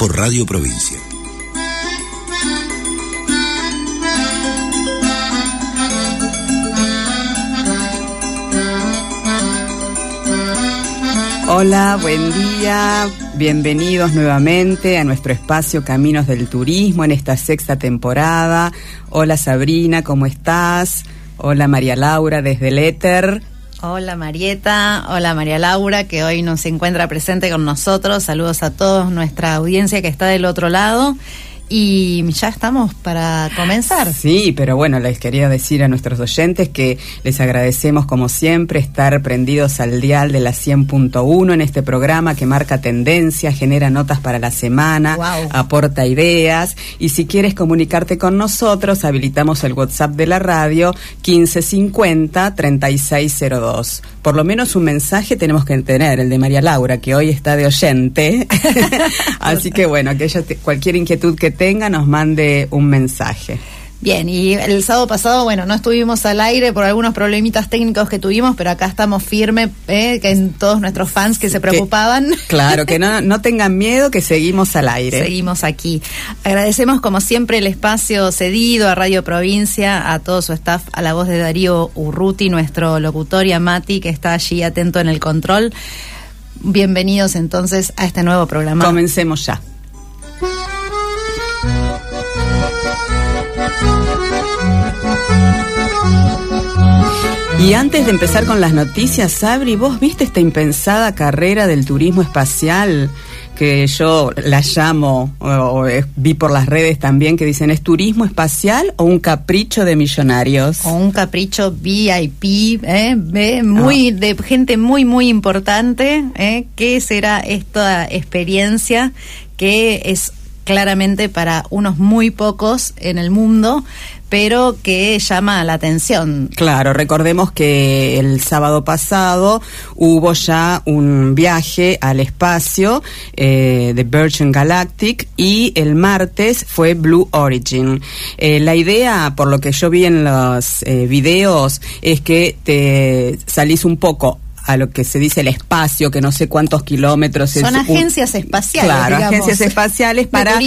por Radio Provincia. Hola, buen día. Bienvenidos nuevamente a nuestro espacio Caminos del Turismo en esta sexta temporada. Hola Sabrina, ¿cómo estás? Hola María Laura desde el Éter. Hola Marieta, hola María Laura, que hoy nos encuentra presente con nosotros. Saludos a todos nuestra audiencia que está del otro lado. Y ya estamos para comenzar. Sí, pero bueno, les quería decir a nuestros oyentes que les agradecemos como siempre estar prendidos al dial de la 100.1 en este programa que marca tendencia, genera notas para la semana, aporta ideas. Y si quieres comunicarte con nosotros, habilitamos el WhatsApp de la radio 1550-3602. Por lo menos un mensaje tenemos que tener, el de María Laura, que hoy está de oyente. Así que bueno, aquella, cualquier inquietud que tenga nos mande un mensaje. Bien, y el sábado pasado, bueno, no estuvimos al aire por algunos problemitas técnicos que tuvimos, pero acá estamos firmes, ¿eh? que en todos nuestros fans que se preocupaban. claro, que no, no tengan miedo, que seguimos al aire. Seguimos aquí. Agradecemos, como siempre, el espacio cedido a Radio Provincia, a todo su staff, a la voz de Darío Urruti, nuestro locutor, y a Mati, que está allí atento en el control. Bienvenidos entonces a este nuevo programa. Comencemos ya. Y antes de empezar con las noticias, Sabri, ¿vos viste esta impensada carrera del turismo espacial? que yo la llamo, o, vi por las redes también, que dicen, ¿es turismo espacial o un capricho de millonarios? O un capricho VIP, ¿eh? muy ah. de gente muy, muy importante. ¿eh? ¿Qué será esta experiencia que es claramente para unos muy pocos en el mundo, pero que llama la atención. Claro, recordemos que el sábado pasado hubo ya un viaje al espacio eh, de Virgin Galactic y el martes fue Blue Origin. Eh, la idea, por lo que yo vi en los eh, videos, es que te salís un poco a lo que se dice el espacio, que no sé cuántos kilómetros Son agencias espaciales. Claro, agencias espaciales para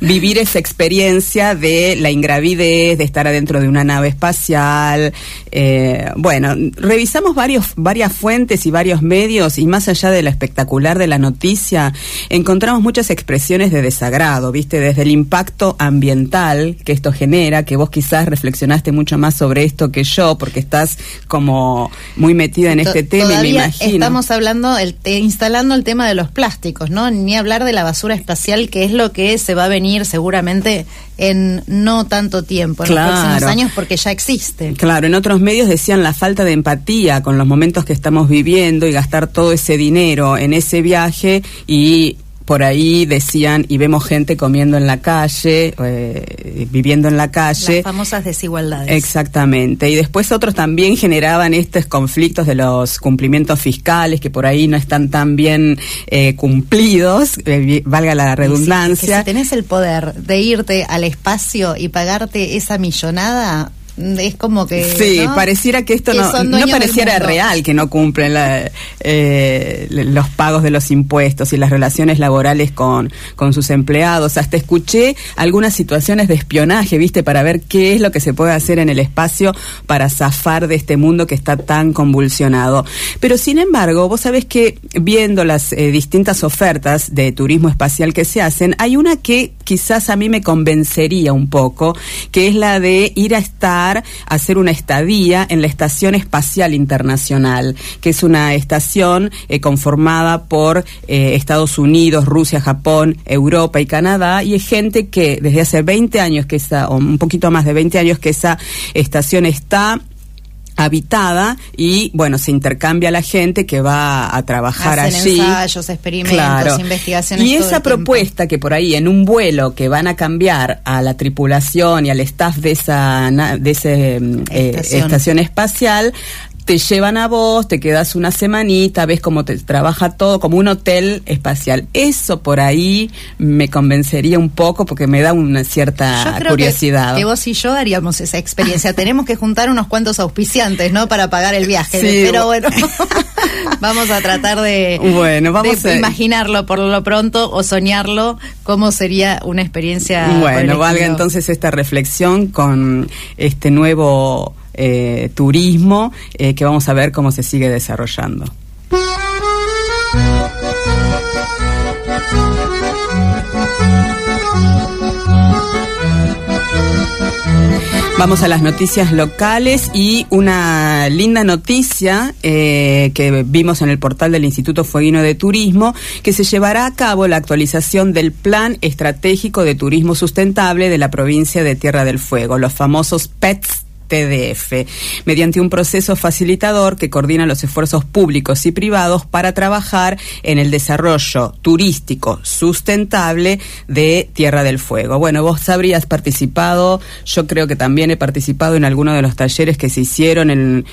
vivir esa experiencia de la ingravidez, de estar adentro de una nave espacial. Eh, bueno, revisamos varios, varias fuentes y varios medios y más allá de lo espectacular de la noticia, encontramos muchas expresiones de desagrado, ¿viste? Desde el impacto ambiental que esto genera, que vos quizás reflexionaste mucho más sobre esto que yo, porque estás como muy metida en este tema estamos hablando, el, instalando el tema de los plásticos, ¿no? Ni hablar de la basura espacial, que es lo que se va a venir seguramente en no tanto tiempo, en los próximos años, porque ya existe. Claro, en otros medios decían la falta de empatía con los momentos que estamos viviendo y gastar todo ese dinero en ese viaje y por ahí decían y vemos gente comiendo en la calle, eh, viviendo en la calle. Las famosas desigualdades. Exactamente. Y después otros también generaban estos conflictos de los cumplimientos fiscales que por ahí no están tan bien eh, cumplidos, eh, valga la redundancia. si tenés el poder de irte al espacio y pagarte esa millonada, es como que sí pareciera que esto no, no pareciera real que no cumplen eh, los pagos de los impuestos y las relaciones laborales con, con sus empleados. Hasta escuché algunas situaciones de espionaje viste para ver qué es lo que se puede hacer en el espacio para zafar de este mundo que está tan convulsionado. Pero sin embargo vos sabés que viendo las eh, distintas ofertas de turismo espacial que se hacen hay una que quizás a mí me convencería un poco que es la de ir a estar hacer una estadía en la Estación Espacial Internacional, que es una estación eh, conformada por eh, Estados Unidos, Rusia, Japón, Europa y Canadá, y es gente que desde hace 20 años que esa, o un poquito más de 20 años que esa estación está habitada y bueno se intercambia la gente que va a trabajar Hacen allí. ensayos experimentos investigaciones y esa propuesta que por ahí en un vuelo que van a cambiar a la tripulación y al staff de esa de ese mm, eh, estación espacial te llevan a vos, te quedas una semanita, ves cómo te trabaja todo, como un hotel espacial. Eso por ahí me convencería un poco porque me da una cierta curiosidad. Que, vos y yo haríamos esa experiencia. Tenemos que juntar unos cuantos auspiciantes, ¿no? Para pagar el viaje. pero bueno, vamos a tratar de, bueno, vamos a... imaginarlo por lo pronto o soñarlo cómo sería una experiencia. Bueno, valga entonces esta reflexión con este nuevo eh, turismo, eh, que vamos a ver cómo se sigue desarrollando. Vamos a las noticias locales y una linda noticia eh, que vimos en el portal del Instituto Fueguino de Turismo, que se llevará a cabo la actualización del Plan Estratégico de Turismo Sustentable de la provincia de Tierra del Fuego, los famosos PETS TDF, mediante un proceso facilitador que coordina los esfuerzos públicos y privados para trabajar en el desarrollo turístico sustentable de Tierra del Fuego. Bueno, vos habrías participado, yo creo que también he participado en alguno de los talleres que se hicieron en,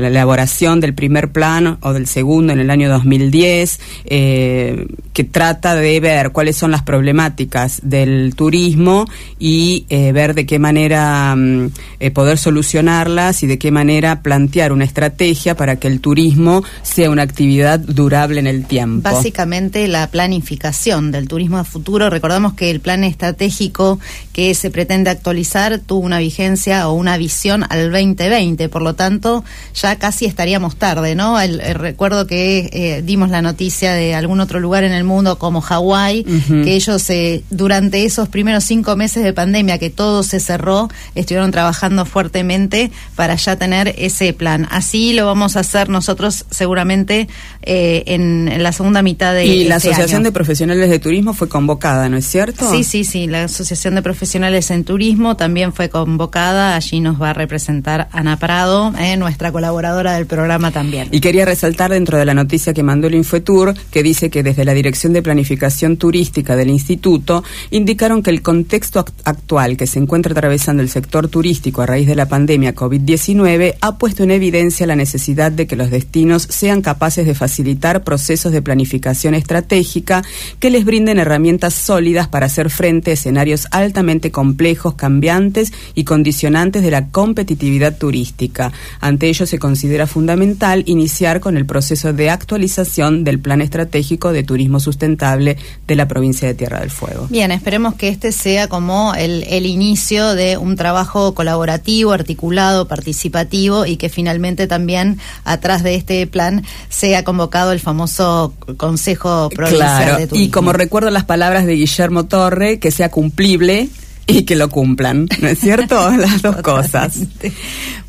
la elaboración del primer plan o del segundo en el año 2010, eh, que trata de ver cuáles son las problemáticas del turismo y eh, ver de qué manera mm, eh, poder solucionarlas y de qué manera plantear una estrategia para que el turismo sea una actividad durable en el tiempo. Básicamente la planificación del turismo de futuro. Recordamos que el plan estratégico que se pretende actualizar tuvo una vigencia o una visión al 2020, por lo tanto ya casi estaríamos tarde, ¿no? El, recuerdo que eh, dimos la noticia de algún otro lugar en el mundo como Hawái, que ellos eh, durante esos primeros cinco meses de pandemia que todo se cerró, estuvieron trabajando fuertemente fuertemente para ya tener ese plan. Así lo vamos a hacer nosotros seguramente eh, en, la segunda mitad de Y la este Asociación de Profesionales de Turismo fue convocada, ¿no es cierto? Sí, sí, sí. La Asociación de Profesionales en Turismo también fue convocada. Allí nos va a representar Ana Prado, eh, nuestra colaboradora del programa también. Y quería resaltar dentro de la noticia que mandó el Infotour, que dice que desde la Dirección de Planificación Turística del Instituto indicaron que el contexto actual que se encuentra atravesando el sector turístico a raíz de la pandemia COVID-19 ha puesto en evidencia la necesidad de que los destinos sean capaces de facilitar procesos de planificación estratégica que les brinden herramientas sólidas para hacer frente a escenarios altamente complejos, cambiantes y condicionantes de la competitividad turística. Ante ello se considera fundamental iniciar con el proceso de actualización del Plan Estratégico de Turismo Sustentable de la provincia de Tierra del Fuego. Bien, esperemos que este sea como el, inicio de un trabajo colaborativo articulado, participativo y que finalmente también atrás de este plan sea convocado el famoso Consejo Provincial de Turismo. Y como recuerdo las palabras de Guillermo Torre, que sea cumplible y que lo cumplan, ¿no es cierto? Las dos cosas.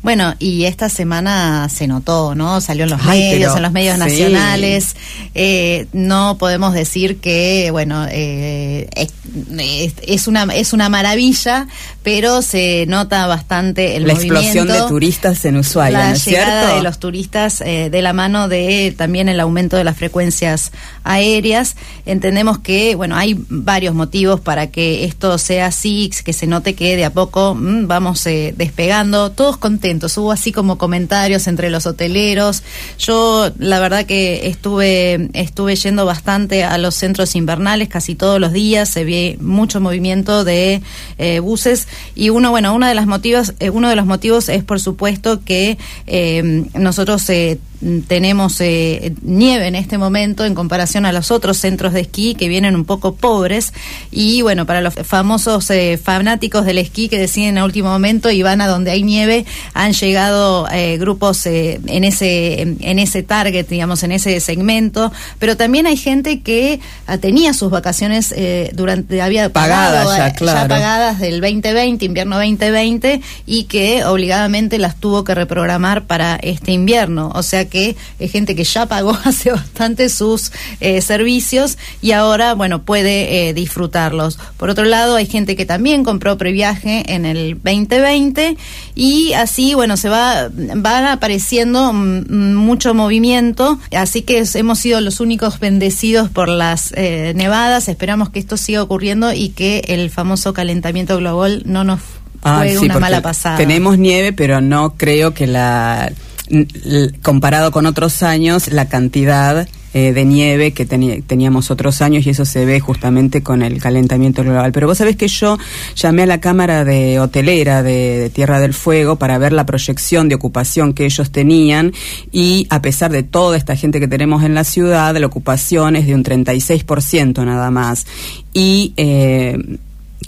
Bueno, y esta semana se notó, ¿no? Salió en los medios, en los medios nacionales. Eh, no podemos decir que, bueno, eh, es, una es una maravilla, pero se nota bastante el la explosión de turistas en Ushuaia, la ¿no es llegada de los turistas eh, de la mano de también el aumento de las frecuencias aéreas. Entendemos que, bueno, hay varios motivos para que esto sea así, que se note que de a poco mm, vamos despegando, todos contentos Hubo así como comentarios entre los hoteleros. Yo la verdad que estuve estuve yendo bastante a los centros invernales casi todos los días. Se ve mucho movimiento de eh, buses y uno bueno uno de los motivos eh, uno de los motivos es por supuesto que eh, nosotros tenemos eh, nieve en este momento en comparación a los otros centros de esquí que vienen un poco pobres. Y bueno para los famosos eh, fanáticos del esquí que deciden a último momento y van a donde hay nieve han llegado eh, grupos en ese en ese target digamos en ese segmento. Pero también hay gente que ah, tenía sus vacaciones durante había pagadas ya, claro. ya pagadas del 2020 invierno 2020 y que obligadamente las tuvo que reprogramar para este invierno. O sea que que es gente que ya pagó hace bastante sus eh, servicios y ahora, bueno, puede eh, disfrutarlos. Por otro lado, hay gente que también compró previaje en el 2020 y así, bueno, se va, va apareciendo mucho movimiento, así que hemos sido los únicos bendecidos por las eh, nevadas, esperamos que esto siga ocurriendo y que el famoso calentamiento global no nos fue una mala pasada. Tenemos nieve, pero no creo que la comparado con otros años la cantidad eh, de nieve que teníamos otros años y eso se ve justamente con el calentamiento global. Pero vos sabés que yo llamé a la Cámara de Hotelera de, Tierra del Fuego para ver la proyección de ocupación que ellos tenían y a pesar de toda esta gente que tenemos en la ciudad, la ocupación es de un 36% nada más. Y eh,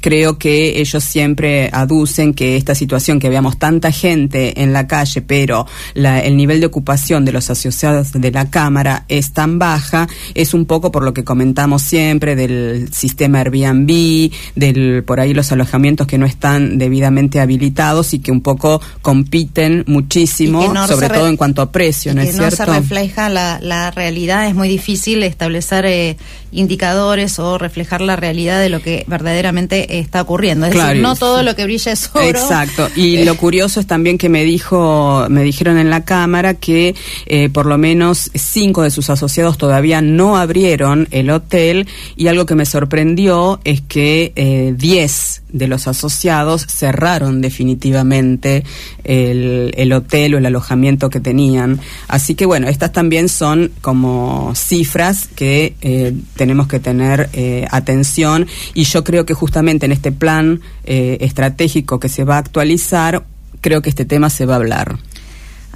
creo que ellos siempre aducen que esta situación, que veamos tanta gente en la calle, pero el nivel de ocupación de los asociados de la Cámara es tan baja, es un poco por lo que comentamos siempre del sistema Airbnb, del por ahí los alojamientos que no están debidamente habilitados y que un poco compiten muchísimo, sobre todo en cuanto a precio, ¿no es cierto? No se refleja la, realidad, es muy difícil establecer eh, indicadores o reflejar la realidad de lo que verdaderamente está ocurriendo. Es decir, no todo lo que brilla es oro. Exacto. Y lo curioso es también que me dijo, me dijeron en la cámara que eh, por lo menos cinco de sus asociados todavía no abrieron el hotel y algo que me sorprendió es que eh, diez de los asociados cerraron definitivamente el, el hotel o el alojamiento que tenían. Así que bueno, estas también son como cifras que eh, tenemos que tener eh, atención y yo creo que justamente en este plan eh, estratégico que se va a actualizar, creo que este tema se va a hablar.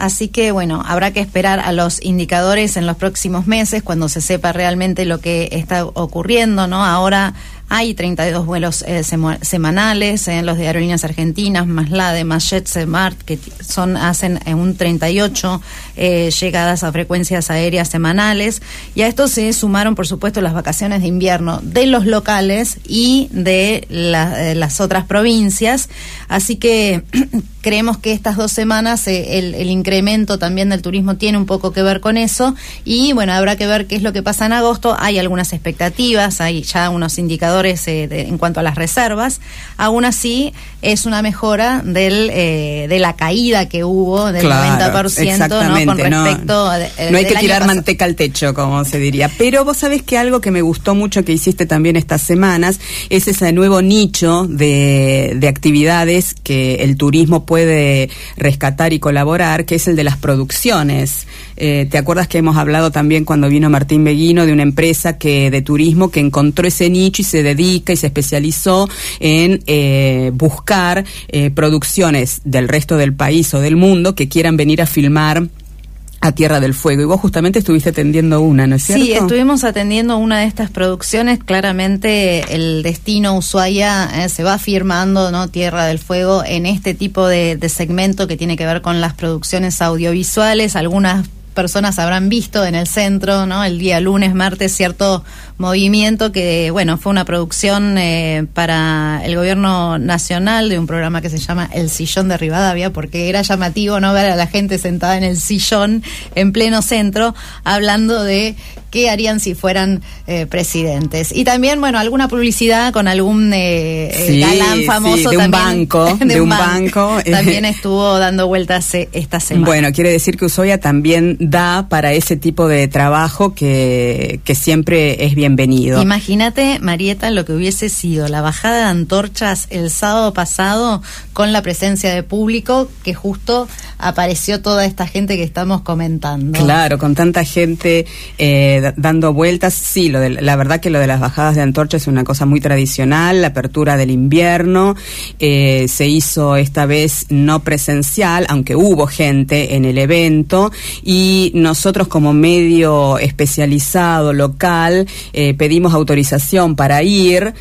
Así que bueno, habrá que esperar a los indicadores en los próximos meses cuando se sepa realmente lo que está ocurriendo, ¿no? Ahora hay 32 vuelos eh, semanales en los de aerolíneas argentinas, más la de más JetSmart, que son hacen en un 38 eh, llegadas a frecuencias aéreas semanales. Y a esto se sumaron, por supuesto, las vacaciones de invierno de los locales y de las otras provincias. Así que creemos que estas dos semanas eh, el, el, incremento también del turismo tiene un poco que ver con eso. Y bueno, habrá que ver qué es lo que pasa en agosto. Hay algunas expectativas, hay ya unos indicadores eh, en cuanto a las reservas, aún así es una mejora del, eh, de la caída que hubo del 90% ¿no? con respecto no hay que tirar manteca al techo, como se diría. Pero vos sabés que algo que me gustó mucho que hiciste también estas semanas es ese nuevo nicho de, de actividades que el turismo puede rescatar y colaborar, que es el de las producciones. Eh, ¿Te acuerdas que hemos hablado también cuando vino Martín Beguino de una empresa que de turismo que encontró ese nicho y se dedica y se especializó en eh, buscar eh, producciones del resto del país o del mundo que quieran venir a filmar a Tierra del Fuego. Y vos justamente estuviste atendiendo una, ¿no es cierto? Sí, estuvimos atendiendo una de estas producciones. Claramente el destino Ushuaia eh, se va firmando, ¿no? Tierra del Fuego en este tipo de, de segmento que tiene que ver con las producciones audiovisuales. Algunas personas habrán visto en el centro, ¿no? El día lunes, martes, cierto movimiento que, bueno, fue una producción eh, para el gobierno nacional de un programa que se llama El Sillón de Rivadavia, porque era llamativo no ver a la gente sentada en el sillón en pleno centro, hablando de qué harían si fueran eh, presidentes. Y también, bueno, alguna publicidad con algún eh, eh galán famoso. de un banco. De, un banco. También estuvo dando vueltas eh, esta semana. Bueno, quiere decir que Usoya también da para ese tipo de trabajo que, que siempre es bienvenido. Imagínate, Marieta, lo que hubiese sido la bajada de antorchas el sábado pasado con la presencia de público que justo apareció toda esta gente que estamos comentando. Claro, con tanta gente eh, dando vueltas. Sí, lo de, la verdad que lo de las bajadas de antorcha es una cosa muy tradicional, la apertura del invierno. Eh, se hizo esta vez no presencial, aunque hubo gente en el evento. Y nosotros como medio especializado, local, eh, pedimos autorización para ir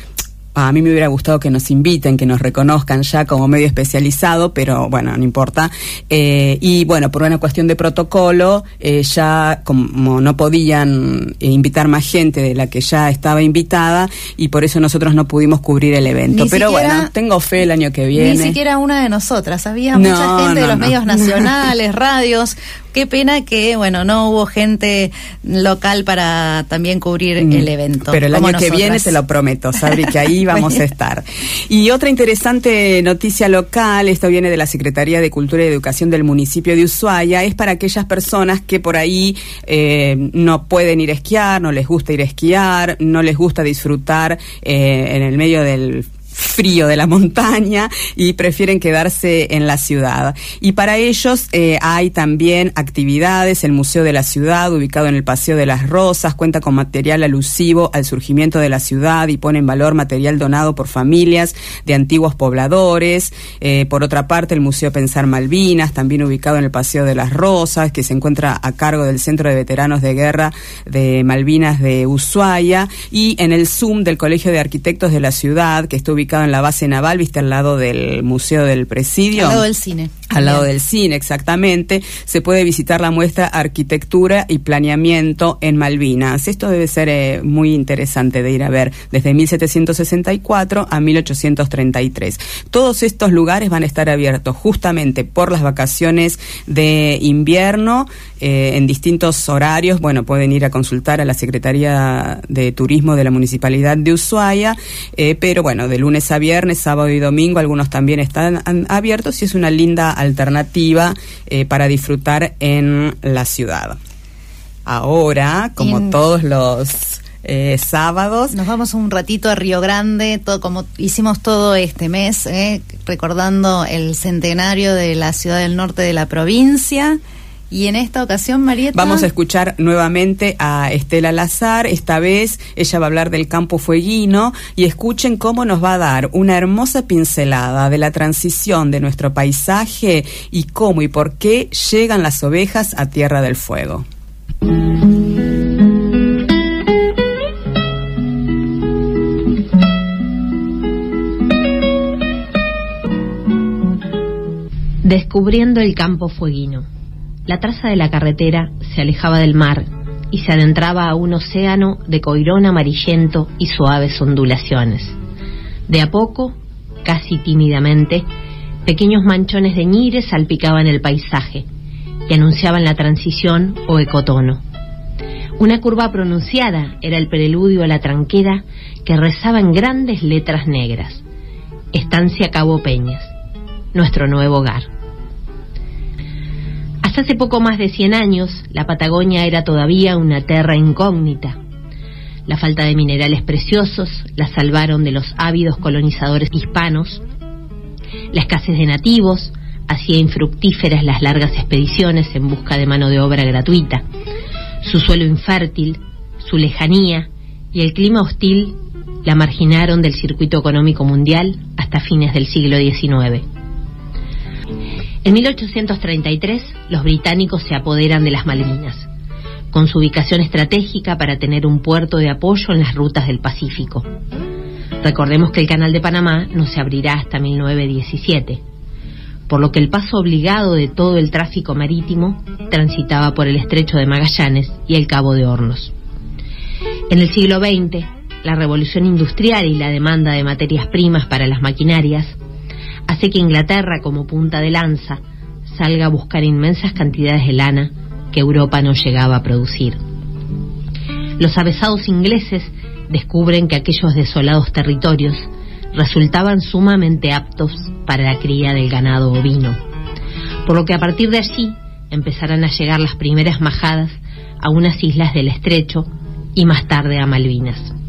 a mí me hubiera gustado que nos inviten, que nos reconozcan ya como medio especializado, pero bueno, no importa. Eh, y bueno, por una cuestión de protocolo, eh, ya como no podían invitar más gente de la que ya estaba invitada, y por eso nosotros no pudimos cubrir el evento. pero bueno, tengo fe el año que viene. Ni siquiera una de nosotras, había mucha gente de los medios nacionales, radios, Qué pena que, bueno, no hubo gente local para también cubrir mm, el evento. Pero el año que viene te lo prometo, Sabri, que ahí vamos a estar. Y otra interesante noticia local, esto viene de la Secretaría de Cultura y Educación del municipio de Ushuaia, es para aquellas personas que por ahí eh, no pueden ir a esquiar, no les gusta ir a esquiar, no les gusta disfrutar eh, en el medio del frío de la montaña y prefieren quedarse en la ciudad. Y para ellos eh, hay también actividades, el Museo de la Ciudad, ubicado en el Paseo de las Rosas, cuenta con material alusivo al surgimiento de la ciudad y pone en valor material donado por familias de antiguos pobladores. Eh, por otra parte, el Museo Pensar Malvinas, también ubicado en el Paseo de las Rosas, que se encuentra a cargo del Centro de Veteranos de Guerra de Malvinas de Ushuaia, y en el Zoom del Colegio de Arquitectos de la Ciudad, que ubicado en la base naval, viste al lado del Museo del Presidio. Al lado del cine. Al lado del cine, exactamente. Se puede visitar la muestra Arquitectura y Planeamiento en Malvinas. Esto debe ser eh, muy interesante de ir a ver desde 1764 a 1833. Todos estos lugares van a estar abiertos justamente por las vacaciones de invierno eh, en distintos horarios. Bueno, pueden ir a consultar a la Secretaría de Turismo de la Municipalidad de Ushuaia, eh, pero bueno, de lunes a viernes, sábado y domingo, algunos también están abiertos y es una linda alternativa eh, para disfrutar en la ciudad. Ahora, como todos los eh, sábados. Nos vamos un ratito a Río Grande, todo como hicimos todo este mes, eh, recordando el centenario de la ciudad del norte de la provincia. Y en esta ocasión, Marieta. Vamos a escuchar nuevamente a Estela Lazar. Esta vez ella va a hablar del campo fueguino y escuchen cómo nos va a dar una hermosa pincelada de la transición de nuestro paisaje y cómo y por qué llegan las ovejas a Tierra del Fuego. Descubriendo el campo fueguino. La traza de la carretera se alejaba del mar y se adentraba a un océano de coirón amarillento y suaves ondulaciones. De a poco, casi tímidamente, pequeños manchones de ñires salpicaban el paisaje y anunciaban la transición o ecotono. Una curva pronunciada era el preludio a la tranquera que rezaba en grandes letras negras. Estancia Cabo Peñas, nuestro nuevo hogar. Hasta hace poco más de 100 años, la Patagonia era todavía una tierra incógnita. La falta de minerales preciosos la salvaron de los ávidos colonizadores hispanos. La escasez de nativos hacía infructíferas las largas expediciones en busca de mano de obra gratuita. Su suelo infértil, su lejanía y el clima hostil la marginaron del circuito económico mundial hasta fines del siglo XIX. En 1833, los británicos se apoderan de las Malvinas, con su ubicación estratégica para tener un puerto de apoyo en las rutas del Pacífico. Recordemos que el Canal de Panamá no se abrirá hasta 1917, por lo que el paso obligado de todo el tráfico marítimo transitaba por el estrecho de Magallanes y el Cabo de Hornos. En el siglo XX, la revolución industrial y la demanda de materias primas para las maquinarias hace que Inglaterra, como punta de lanza, salga a buscar inmensas cantidades de lana que Europa no llegaba a producir. Los avesados ingleses descubren que aquellos desolados territorios resultaban sumamente aptos para la cría del ganado ovino, por lo que a partir de allí empezarán a llegar las primeras majadas a unas islas del estrecho y más tarde a Malvinas.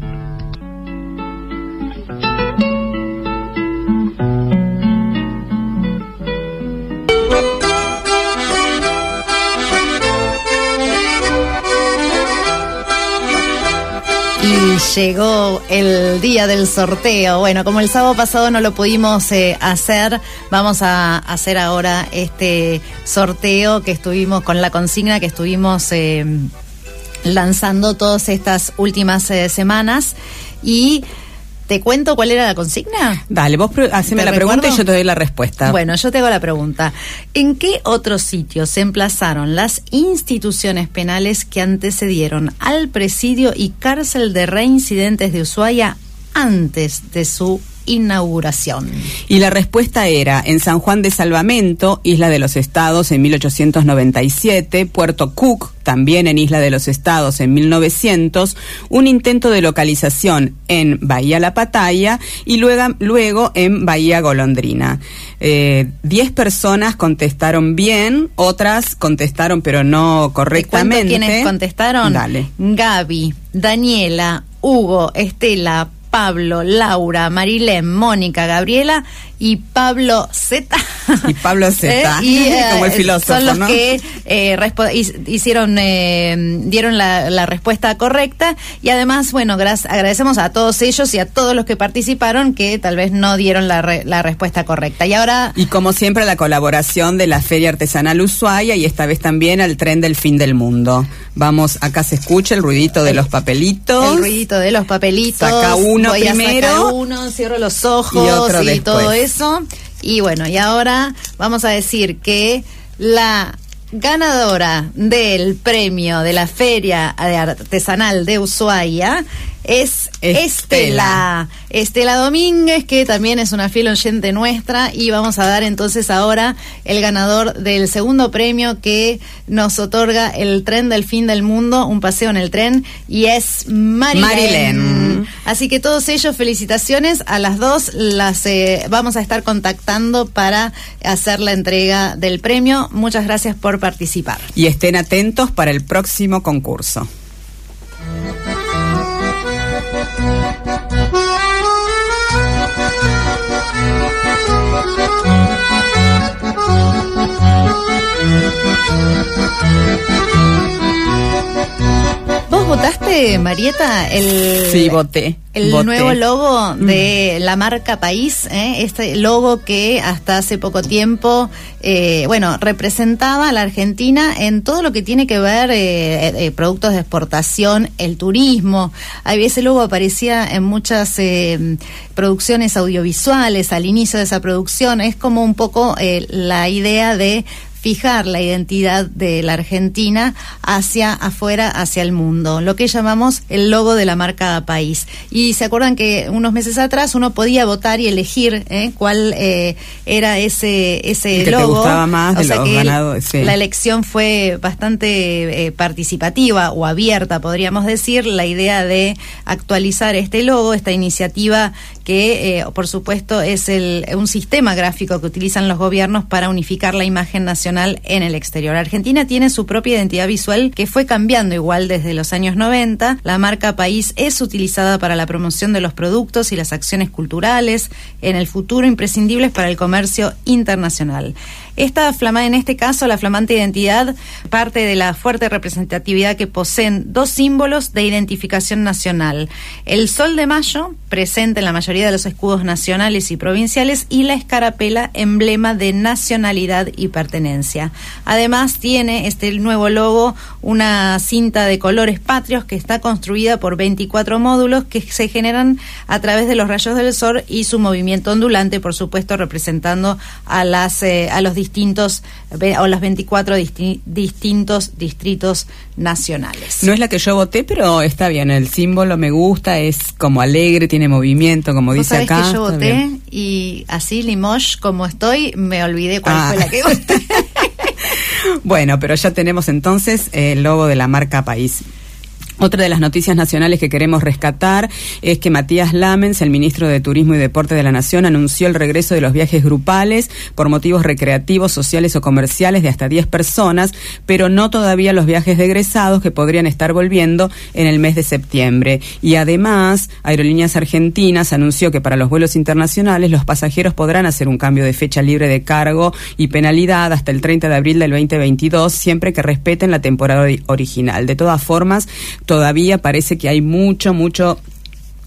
Llegó el día del sorteo. Bueno, como el sábado pasado no lo pudimos eh, hacer, vamos a hacer ahora este sorteo que estuvimos con la consigna que estuvimos eh, lanzando todas estas últimas eh, semanas y ¿Te cuento cuál era la consigna? Dale, vos haceme la pregunta y yo te doy la respuesta. Bueno, yo te hago la pregunta. ¿En qué otros sitios se emplazaron las instituciones penales que antecedieron al presidio y cárcel de reincidentes de Ushuaia antes de su inauguración. Y la respuesta era en San Juan de Salvamento, Isla de los Estados en 1897, Puerto Cook, también en Isla de los Estados en 1900, un intento de localización en Bahía La Pataya y luego, luego en Bahía Golondrina. Eh, diez personas contestaron bien, otras contestaron pero no correctamente. ¿Quiénes contestaron? Dale. Gaby, Daniela, Hugo, Estela, Pablo, Laura, Marilén, Mónica, Gabriela y Pablo Z. Y Pablo Z, eh, como el eh, filósofo. Son los que eh, hicieron, dieron la, respuesta correcta y además, bueno, agradecemos a todos ellos y a todos los que participaron que tal vez no dieron la, la respuesta correcta. Y ahora. Y como siempre, la colaboración de la Feria Artesanal Ushuaia y esta vez también al tren del fin del mundo. Vamos, acá se escucha el ruidito de los papelitos. El ruidito de los papelitos. Saca uno primero. uno, cierro los ojos y, y todo eso y bueno, y ahora vamos a decir que la ganadora del premio de la Feria Artesanal de Ushuaia es Estela. Estela Domínguez, que también es una fiel oyente nuestra, y vamos a dar entonces ahora el ganador del segundo premio que nos otorga el tren del fin del mundo, un paseo en el tren, y es Marilén. Así que todos ellos, felicitaciones. A las dos las eh, vamos a estar contactando para hacer la entrega del premio. Muchas gracias por participar. Y estén atentos para el próximo concurso. Votaste, Marieta, el, sí, voté, el nuevo logo mm. de la marca País? ¿eh? Este logo que hasta hace poco tiempo, eh, bueno, representaba a la Argentina en todo lo que tiene que ver eh, productos de exportación, el turismo. Ese logo aparecía en muchas producciones audiovisuales al inicio de esa producción. Es como un poco la idea de fijar la identidad de la Argentina hacia afuera, hacia el mundo, lo que llamamos el logo de la marca país. Y se acuerdan que unos meses atrás uno podía votar y elegir ¿eh? cuál eh, era ese ese logo. más o sea que La elección fue bastante eh, participativa o abierta, podríamos decir, la idea de actualizar este logo, esta iniciativa que eh, por supuesto es el, un sistema gráfico que utilizan los gobiernos para unificar la imagen nacional en el exterior. Argentina tiene su propia identidad visual que fue cambiando igual desde los años 90. La marca país es utilizada para la promoción de los productos y las acciones culturales en el futuro imprescindibles para el comercio internacional. Esta flamante, en este caso, la flamante identidad parte de la fuerte representatividad que poseen dos símbolos de identificación nacional. El sol de mayo, presente en la mayoría de los escudos nacionales y provinciales, y la escarapela, emblema de nacionalidad y pertenencia. Además, tiene este nuevo logo una cinta de colores patrios que está construida por 24 módulos que se generan a través de los rayos del sol y su movimiento ondulante, por supuesto, representando a las eh, a los distintos o las 24 distintos distritos nacionales. No es la que yo voté, pero está bien, el símbolo me gusta, es como alegre, tiene movimiento, como dice acá. que yo voté y así Limoges como estoy, me olvidé cuál fue la que voté. bueno, pero ya tenemos entonces el logo de la marca País. Otra de las noticias nacionales que queremos rescatar es que Matías Lamens, el ministro de Turismo y Deporte de la Nación, anunció el regreso de los viajes grupales por motivos recreativos, sociales o comerciales de hasta 10 personas, pero no todavía los viajes de egresados que podrían estar volviendo en el mes de septiembre. Y además, Aerolíneas Argentinas anunció que para los vuelos internacionales los pasajeros podrán hacer un cambio de fecha libre de cargo y penalidad hasta el 30 de abril del 2022, siempre que respeten la temporada original. De todas formas, todavía parece que hay mucho, mucho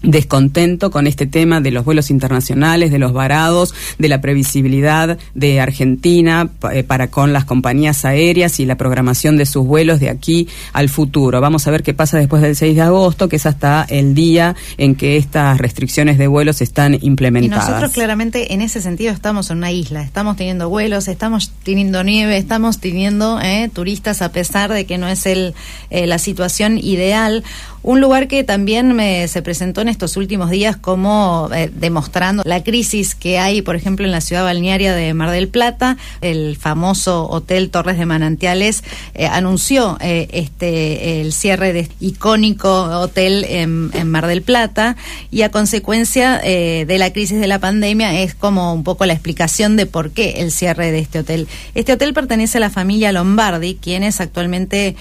descontento con este tema de los vuelos internacionales, de los varados, de la previsibilidad de Argentina eh, para con las compañías aéreas y la programación de sus vuelos de aquí al futuro. Vamos a ver qué pasa después del 6 de agosto, que es hasta el día en que estas restricciones de vuelos están implementadas. Y nosotros claramente en ese sentido estamos en una isla, estamos teniendo vuelos, estamos teniendo nieve, estamos teniendo eh, turistas a pesar de que no es el, eh, la situación ideal Un lugar que también me, se presentó en estos últimos días como eh, demostrando la crisis que hay, por ejemplo, en la ciudad balnearia de Mar del Plata. El famoso Hotel Torres de Manantiales eh, anunció eh, este el cierre de este icónico hotel en, en, Mar del Plata y a consecuencia de la crisis de la pandemia es como un poco la explicación de por qué el cierre de este hotel. Este hotel pertenece a la familia Lombardi, quienes actualmente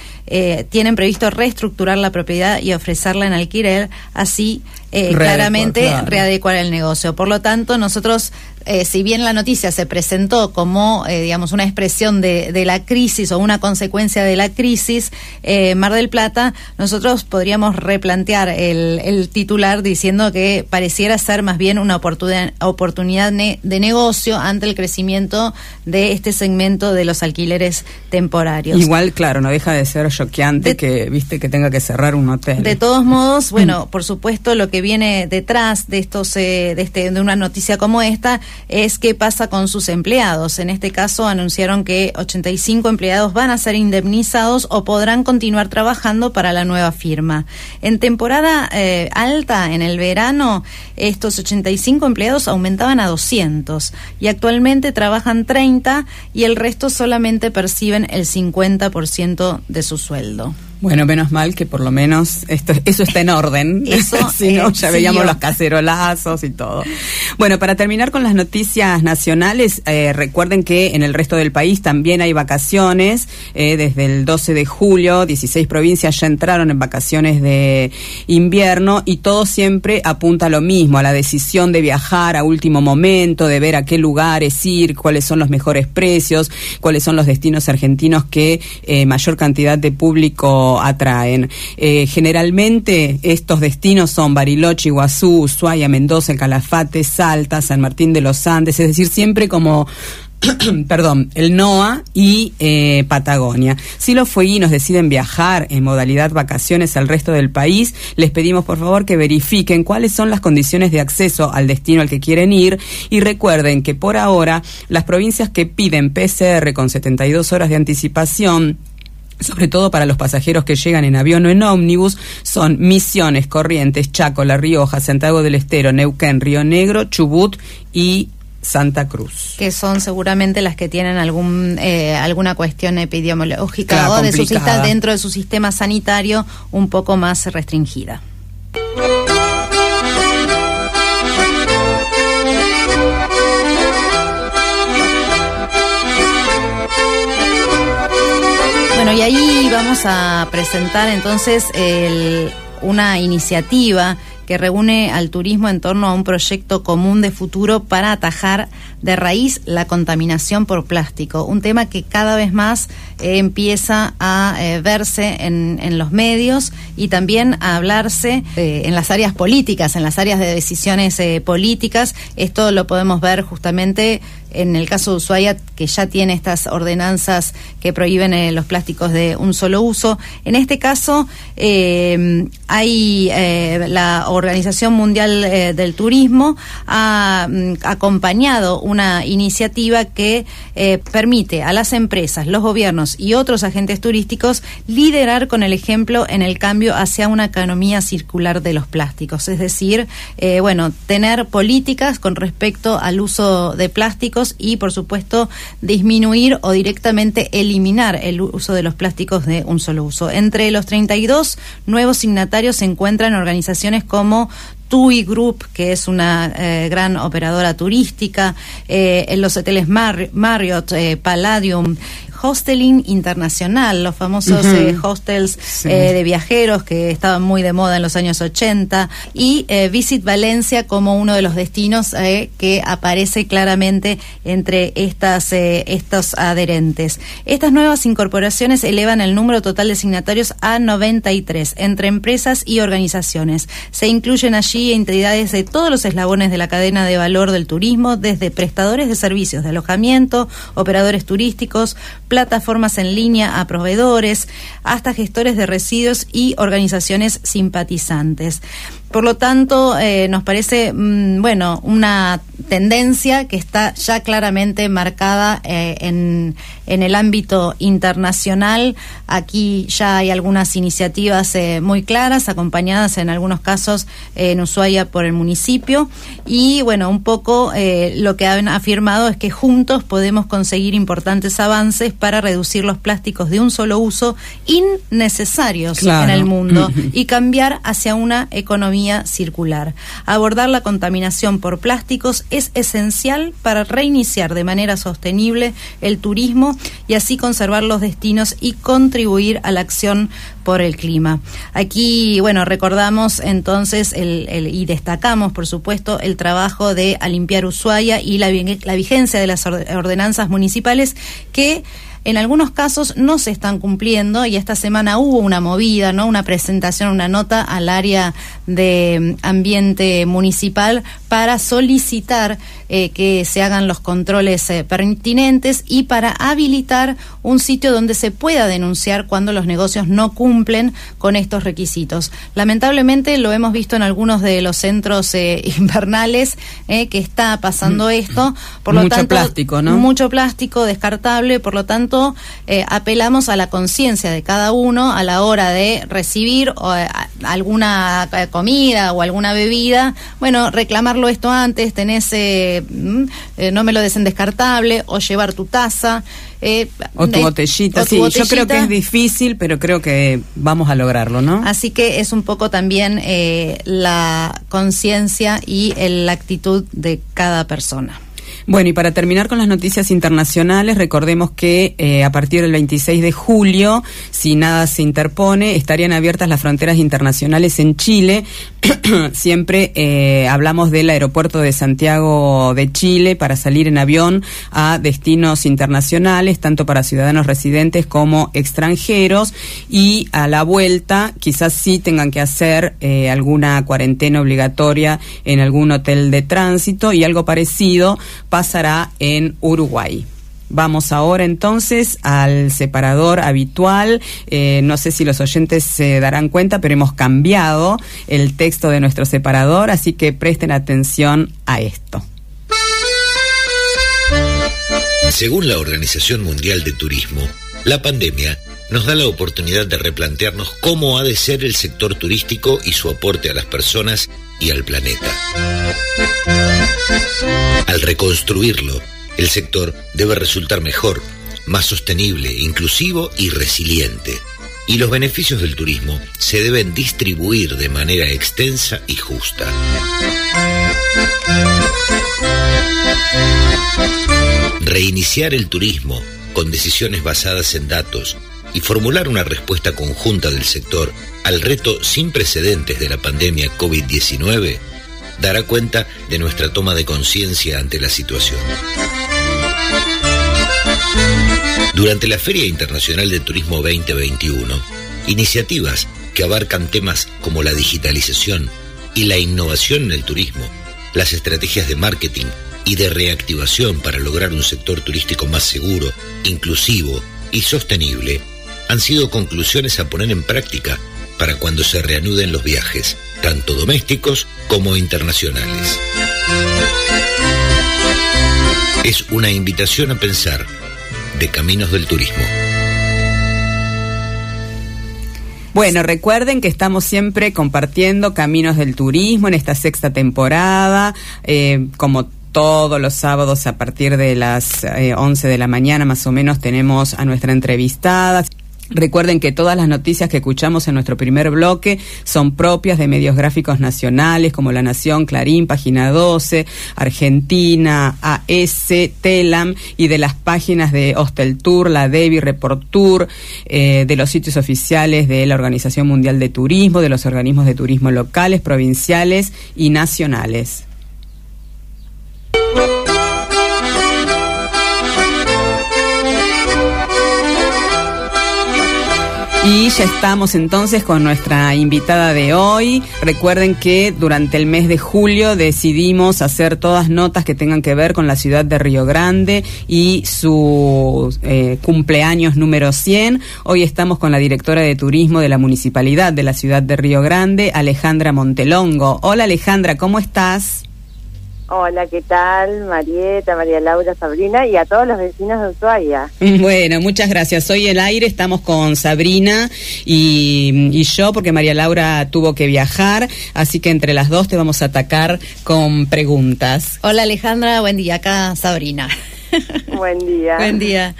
tienen previsto reestructurar la propiedad y ofrecerla en alquiler, así eh, claramente readecuar el negocio. Por lo tanto, nosotros eh, si bien la noticia se presentó como, eh, digamos, una expresión de, de, la crisis o una consecuencia de la crisis, Mar del Plata, nosotros podríamos replantear el, el, titular diciendo que pareciera ser más bien una oportunidad, oportunidad de negocio ante el crecimiento de este segmento de los alquileres temporarios. Igual, claro, no deja de ser choqueante que, viste, que tenga que cerrar un hotel. De todos modos, bueno, por supuesto, lo que viene detrás de estos, de, este, de una noticia como esta, es qué pasa con sus empleados. En este caso anunciaron que 85 empleados van a ser indemnizados o podrán continuar trabajando para la nueva firma. En temporada eh, alta, en el verano, estos 85 empleados aumentaban a 200 y actualmente trabajan 30 y el resto solamente perciben el 50% de su sueldo. Bueno, menos mal que por lo menos esto, eso está en orden. Eso si no, ya veíamos los cacerolazos y todo. Bueno, para terminar con las noticias nacionales, eh, recuerden que en el resto del país también hay vacaciones. Eh, desde el 12 de julio, 16 provincias ya entraron en vacaciones de invierno y todo siempre apunta a lo mismo, a la decisión de viajar a último momento, de ver a qué lugares ir, cuáles son los mejores precios, cuáles son los destinos argentinos que eh, mayor cantidad de público atraen. Eh, generalmente estos destinos son Bariloche, Iguazú, Ushuaia, Mendoza, Calafate, Salta, San Martín de los Andes, es decir, siempre como perdón, el NOA y eh, Patagonia. Si los fueguinos deciden viajar en modalidad vacaciones al resto del país, les pedimos por favor que verifiquen cuáles son las condiciones de acceso al destino al que quieren ir y recuerden que por ahora las provincias que piden PCR con 72 horas de anticipación sobre todo para los pasajeros que llegan en avión o en ómnibus, son Misiones, Corrientes, Chaco, La Rioja, Santiago del Estero, Neuquén, Río Negro, Chubut y Santa Cruz. Que son seguramente las que tienen algún eh, alguna cuestión epidemiológica o de su, dentro de su sistema sanitario un poco más restringida. Bueno, y ahí vamos a presentar entonces una iniciativa que reúne al turismo en torno a un proyecto común de futuro para atajar de raíz la contaminación por plástico, un tema que cada vez más eh, empieza a eh, verse en, en, los medios y también a hablarse eh, en las áreas políticas, en las áreas de decisiones políticas. Esto lo podemos ver justamente en el caso de Ushuaia, que ya tiene estas ordenanzas que prohíben los plásticos de un solo uso. En este caso, hay la Organización Mundial del Turismo ha mm, acompañado una iniciativa que eh, permite a las empresas, los gobiernos y otros agentes turísticos liderar con el ejemplo en el cambio hacia una economía circular de los plásticos. Es decir, eh, bueno, tener políticas con respecto al uso de plásticos y, por supuesto, disminuir o directamente eliminar el uso de los plásticos de un solo uso. Entre los 32 nuevos signatarios se encuentran organizaciones como TUI Group, que es una eh, gran operadora turística, eh, en los hoteles Marriott, eh, Palladium, hosteling internacional, los famosos eh, hostels eh, de viajeros que estaban muy de moda en los años 80, y eh, Visit Valencia como uno de los destinos que aparece claramente entre estas, estos adherentes. Estas nuevas incorporaciones elevan el número total de signatarios a 93 entre empresas y organizaciones. Se incluyen allí entidades de todos los eslabones de la cadena de valor del turismo, desde prestadores de servicios de alojamiento, operadores turísticos, plataformas en línea a proveedores, hasta gestores de residuos y organizaciones simpatizantes. Por lo tanto, eh, nos parece, mm, bueno, una tendencia que está ya claramente marcada eh, en, en, el ámbito internacional. Aquí ya hay algunas iniciativas eh, muy claras, acompañadas en algunos casos en Ushuaia por el municipio. Y bueno, un poco lo que han afirmado es que juntos podemos conseguir importantes avances para reducir los plásticos de un solo uso innecesarios en el mundo y cambiar hacia una economía circular. Abordar la contaminación por plásticos es esencial para reiniciar de manera sostenible el turismo y así conservar los destinos y contribuir a la acción por el clima. Aquí, bueno, recordamos entonces el, y destacamos, por supuesto, el trabajo de Alimpiar Ushuaia y la, la vigencia de las ordenanzas municipales que en algunos casos no se están cumpliendo y esta semana hubo una movida, ¿no? Una presentación, una nota al área de ambiente municipal para solicitar eh, que se hagan los controles eh, pertinentes y para habilitar un sitio donde se pueda denunciar cuando los negocios no cumplen con estos requisitos. Lamentablemente lo hemos visto en algunos de los centros eh, invernales que está pasando mm. esto. Por lo mucho plástico, ¿no? Mucho plástico descartable, por lo tanto apelamos a la conciencia de cada uno a la hora de recibir alguna comida o alguna bebida. Bueno, reclamarlo esto antes, tenés Mm, eh, no me lo desen descartable, o llevar tu taza. Eh, o tu botellita, sí, yo creo que es difícil, pero creo que vamos a lograrlo, ¿no? Así que es un poco también eh, la conciencia y la actitud de cada persona. Bueno, y para terminar con las noticias internacionales, recordemos que eh, a partir del 26 de julio, si nada se interpone, estarían abiertas las fronteras internacionales en Chile. Siempre eh, hablamos del aeropuerto de Santiago de Chile para salir en avión a destinos internacionales, tanto para ciudadanos residentes como extranjeros. Y a la vuelta, quizás sí tengan que hacer eh, alguna cuarentena obligatoria en algún hotel de tránsito y algo parecido pasará en Uruguay. Vamos ahora entonces al separador habitual. Eh, no sé si los oyentes se darán cuenta, pero hemos cambiado el texto de nuestro separador, así que presten atención a esto. Según la Organización Mundial de Turismo, la pandemia nos da la oportunidad de replantearnos cómo ha de ser el sector turístico y su aporte a las personas y al planeta. Al reconstruirlo, el sector debe resultar mejor, más sostenible, inclusivo y resiliente. Y los beneficios del turismo se deben distribuir de manera extensa y justa. Reiniciar el turismo con decisiones basadas en datos y formular una respuesta conjunta del sector al reto sin precedentes de la pandemia COVID-19 dará cuenta de nuestra toma de conciencia ante la situación. Durante la Feria Internacional de Turismo 2021, iniciativas que abarcan temas como la digitalización y la innovación en el turismo, las estrategias de marketing y de reactivación para lograr un sector turístico más seguro, inclusivo y sostenible, han sido conclusiones a poner en práctica para cuando se reanuden los viajes, tanto domésticos como internacionales. Es una invitación a pensar de Caminos del Turismo. Bueno, recuerden que estamos siempre compartiendo Caminos del Turismo en esta sexta temporada, eh, como todos los sábados a partir de las 11 eh, de la mañana más o menos tenemos a nuestra entrevistada. Recuerden que todas las noticias que escuchamos en nuestro primer bloque son propias de medios gráficos nacionales como La Nación, Clarín, Página 12, Argentina, AS, Telam y de las páginas de Hostel Tour, La Devi, Report Tour, eh, de los sitios oficiales de la Organización Mundial de Turismo, de los organismos de turismo locales, provinciales y nacionales. Y ya estamos entonces con nuestra invitada de hoy. Recuerden que durante el mes de julio decidimos hacer todas notas que tengan que ver con la ciudad de Río Grande y su eh, cumpleaños número 100. Hoy estamos con la directora de turismo de la municipalidad de la ciudad de Río Grande, Alejandra Montelongo. Hola Alejandra, ¿cómo estás? Hola, ¿qué tal? Marieta, María Laura, Sabrina y a todos los vecinos de Ushuaia. Bueno, muchas gracias. Hoy el aire estamos con Sabrina y, y, yo porque María Laura tuvo que viajar, así que entre las dos te vamos a atacar con preguntas. Hola Alejandra, buen día. Acá Sabrina. Buen día. buen día.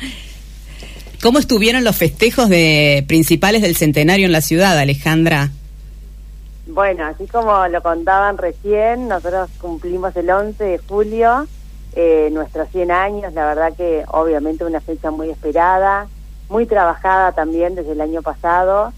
¿Cómo estuvieron los festejos de principales del centenario en la ciudad, Alejandra? Bueno, así como lo contaban recién, nosotros cumplimos el 11 de julio eh, nuestros 100 años, la verdad que obviamente una fecha muy esperada, muy trabajada también desde el año pasado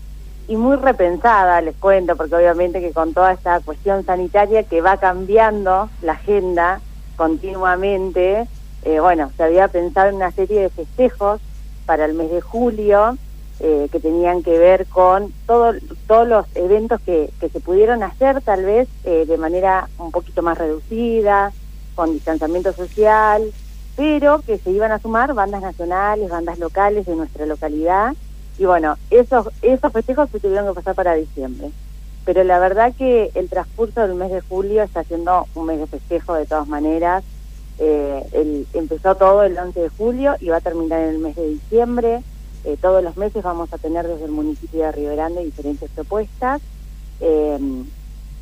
y muy repensada, les cuento, porque obviamente que con toda esta cuestión sanitaria que va cambiando la agenda continuamente, eh, bueno, se había pensado en una serie de festejos para el mes de julio, eh, que tenían que ver con todo, todos los eventos que, que se pudieron hacer tal vez eh, de manera un poquito más reducida, con distanciamiento social, pero que se iban a sumar bandas nacionales, bandas locales de nuestra localidad. Y bueno, esos, esos festejos se tuvieron que pasar para diciembre. Pero la verdad que el transcurso del mes de julio está siendo un mes de festejo de todas maneras. Eh, el, empezó todo el 11 de julio y va a terminar en el mes de diciembre. Eh, todos los meses vamos a tener desde el municipio de Río Grande diferentes propuestas. Eh,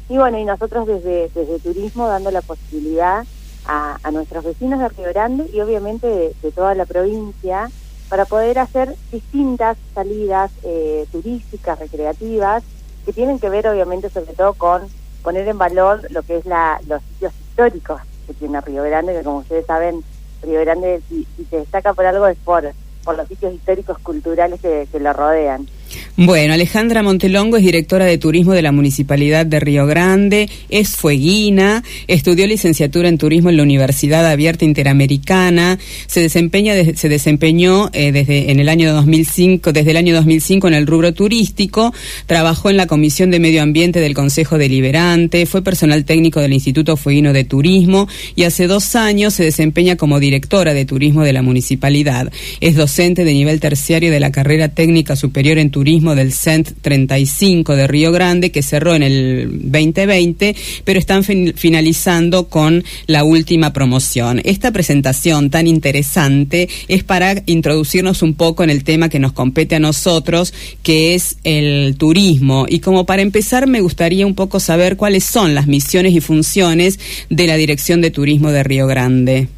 y bueno, y nosotros desde, desde Turismo dando la posibilidad a, nuestros vecinos de Río Grande y obviamente de, toda la provincia para poder hacer distintas salidas eh, turísticas, recreativas, que tienen que ver obviamente sobre todo con poner en valor lo que es la, los sitios históricos que tiene Río Grande, que como ustedes saben, Río Grande si, si se destaca por algo es por por los sitios históricos culturales que, lo rodean. Bueno, Alejandra Montelongo es directora de turismo de la Municipalidad de Río Grande, es fueguina, estudió licenciatura en turismo en la Universidad Abierta Interamericana, se desempeña se desempeñó eh, desde en el año 2005, desde el año 2005 en el rubro turístico, trabajó en la Comisión de Medio Ambiente del Consejo Deliberante, fue personal técnico del Instituto Fueguino de Turismo y hace dos años se desempeña como directora de turismo de la municipalidad. Es docente de nivel terciario de la carrera técnica superior en turismo del CENT 35 de Río Grande, que cerró en el 2020, pero están finalizando con la última promoción. Esta presentación tan interesante es para introducirnos un poco en el tema que nos compete a nosotros, que es el turismo. Y como para empezar, me gustaría un poco saber cuáles son las misiones y funciones de la Dirección de Turismo de Río Grande.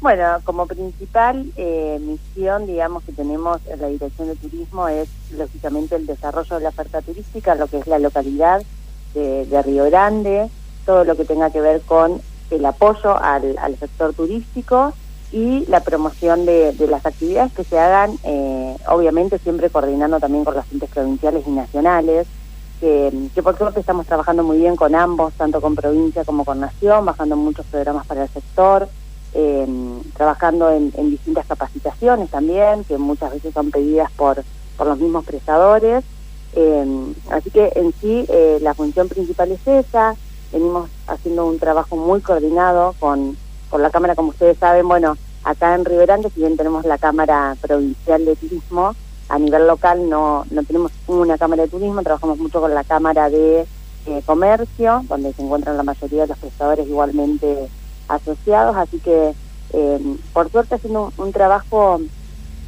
Bueno, como principal eh, misión, digamos, que tenemos en la Dirección de Turismo es, lógicamente, el desarrollo de la oferta turística, lo que es la localidad de, Río Grande, todo lo que tenga que ver con el apoyo al, sector turístico y la promoción de, las actividades que se hagan, eh, obviamente siempre coordinando también con los entes provinciales y nacionales, que, que, por suerte estamos trabajando muy bien con ambos, tanto con provincia como con nación, bajando muchos programas para el sector eh, trabajando en, distintas capacitaciones también, que muchas veces son pedidas por, por los mismos prestadores. Eh, así que en sí eh, la función principal es esa. Venimos haciendo un trabajo muy coordinado con, con la Cámara, como ustedes saben, bueno, acá en Río Grande, si bien tenemos la Cámara Provincial de Turismo, a nivel local no, no tenemos una Cámara de Turismo, trabajamos mucho con la Cámara de eh, Comercio, donde se encuentran la mayoría de los prestadores igualmente asociados, así que eh, por suerte haciendo un, trabajo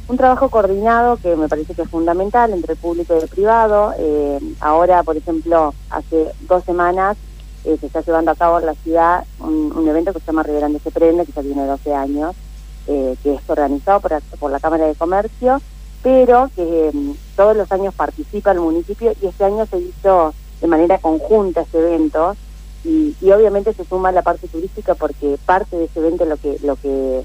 un trabajo coordinado que me parece que es fundamental entre público y el privado. Eh, ahora, por ejemplo, hace dos semanas eh, se está llevando a cabo en la ciudad un, evento que se llama Río Grande se prende, que ya tiene 12 años, que es organizado por, por, la Cámara de Comercio, pero que todos los años participa el municipio y este año se hizo de manera conjunta este evento y, obviamente se suma la parte turística porque parte de ese evento lo que lo que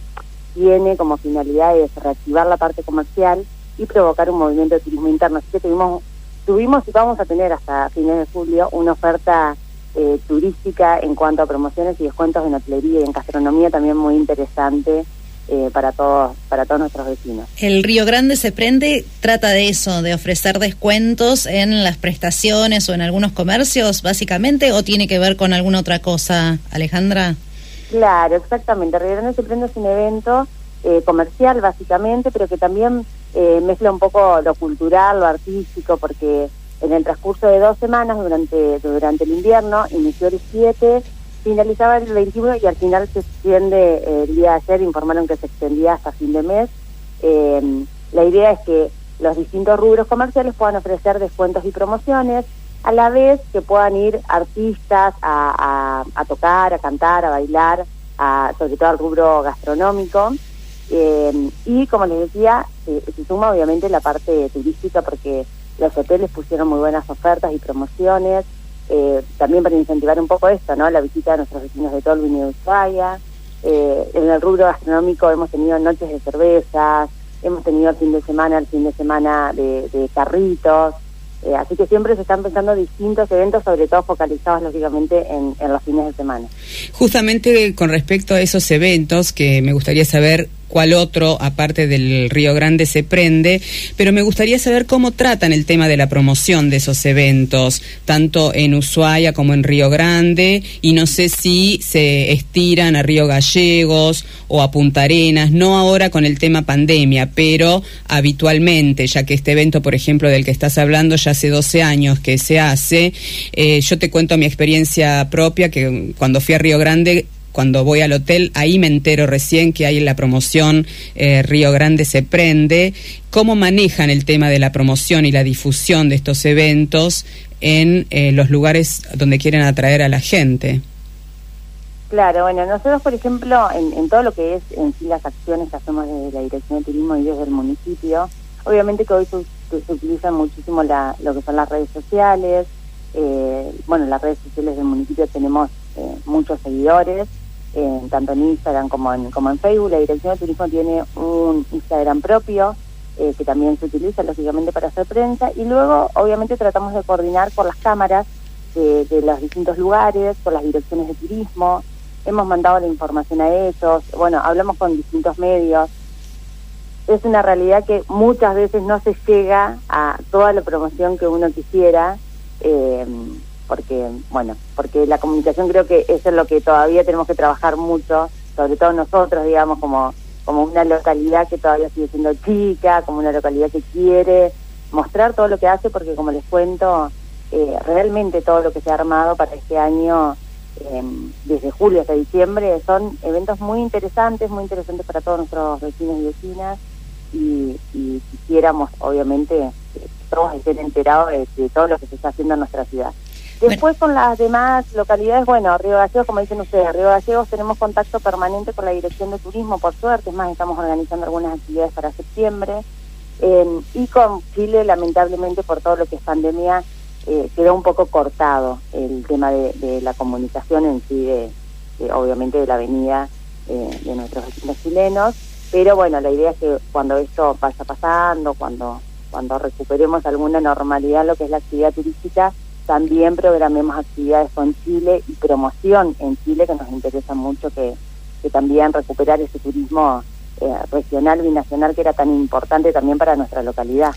tiene como finalidad es reactivar la parte comercial y provocar un movimiento de turismo interno. Así que tuvimos, tuvimos y vamos a tener hasta fines de julio una oferta eh, turística en cuanto a promociones y descuentos en hotelería y en gastronomía también muy interesante eh, para todos para todos nuestros vecinos. El Río Grande se prende trata de eso, de ofrecer descuentos en las prestaciones o en algunos comercios, básicamente, o tiene que ver con alguna otra cosa, Alejandra. Claro, exactamente. Río Grande se prende es un evento eh, comercial, básicamente, pero que también eh, mezcla un poco lo cultural, lo artístico, porque en el transcurso de dos semanas durante durante el invierno inició el 7 finalizaba el 21 y al final se extiende eh, el día de ayer, informaron que se extendía hasta fin de mes. Em, la idea es que los distintos rubros comerciales puedan ofrecer descuentos y promociones, a la vez que puedan ir artistas a, tocar, a cantar, a bailar, sobre todo al rubro gastronómico. Em, y como les decía, se suma obviamente la parte turística porque los hoteles pusieron muy buenas ofertas y promociones, eh, también para incentivar un poco esto, ¿no? La visita de nuestros vecinos de Tolvin y de Ushuaia. Eh, en el rubro gastronómico hemos tenido noches de cervezas, hemos tenido el fin de semana, el fin de semana de carritos, eh, así que siempre se están pensando distintos eventos, sobre todo focalizados lógicamente en, en los fines de semana. Justamente con respecto a esos eventos, que me gustaría saber cuál otro, aparte del Río Grande, se prende, pero me gustaría saber cómo tratan el tema de la promoción de esos eventos, tanto en Ushuaia como en Río Grande, y no sé si se estiran a Río Gallegos o a Punta Arenas, no ahora con el tema pandemia, pero habitualmente, ya que este evento, por ejemplo, del que estás hablando, ya hace 12 años que se hace, eh, yo te cuento mi experiencia propia, que cuando fui a Río Grande cuando voy al hotel, ahí me entero recién que hay la promoción eh, Río Grande se prende. ¿Cómo manejan el tema de la promoción y la difusión de estos eventos en eh, los lugares donde quieren atraer a la gente? Claro, bueno, nosotros, por ejemplo, en, todo lo que es en sí las acciones que hacemos desde la Dirección de Turismo y desde el municipio, obviamente que hoy se, utilizan muchísimo la, lo que son las redes sociales. Eh, bueno, en las redes sociales del municipio tenemos muchos seguidores tanto en Instagram como en, como en Facebook. La Dirección de Turismo tiene un Instagram propio eh, que también se utiliza lógicamente para hacer prensa y luego obviamente tratamos de coordinar por las cámaras de, los distintos lugares, por las direcciones de turismo. Hemos mandado la información a ellos, bueno, hablamos con distintos medios. Es una realidad que muchas veces no se llega a toda la promoción que uno quisiera. Eh, porque, bueno, porque la comunicación creo que eso es lo que todavía tenemos que trabajar mucho, sobre todo nosotros, digamos, como, como una localidad que todavía sigue siendo chica, como una localidad que quiere mostrar todo lo que hace, porque como les cuento, eh, realmente todo lo que se ha armado para este año, em, desde julio hasta diciembre, son eventos muy interesantes, muy interesantes para todos nuestros vecinos y vecinas, y, y quisiéramos, obviamente, todos estén enterados de todo lo que se está haciendo en nuestra ciudad. Después con las demás localidades, bueno, Río Gallegos, como dicen ustedes, Río Gallegos tenemos contacto permanente con la Dirección de Turismo, por suerte, es más, estamos organizando algunas actividades para septiembre. Y con Chile, lamentablemente, por todo lo que es pandemia, eh, quedó un poco cortado el tema de, la comunicación en sí, de, obviamente de la avenida eh, de nuestros vecinos chilenos. Pero bueno, la idea es que cuando esto vaya pasando, cuando, cuando recuperemos alguna normalidad, lo que es la actividad turística, también programemos actividades con Chile y promoción en Chile, que nos interesa mucho que, que también recuperar ese turismo eh, regional, binacional, que era tan importante también para nuestra localidad.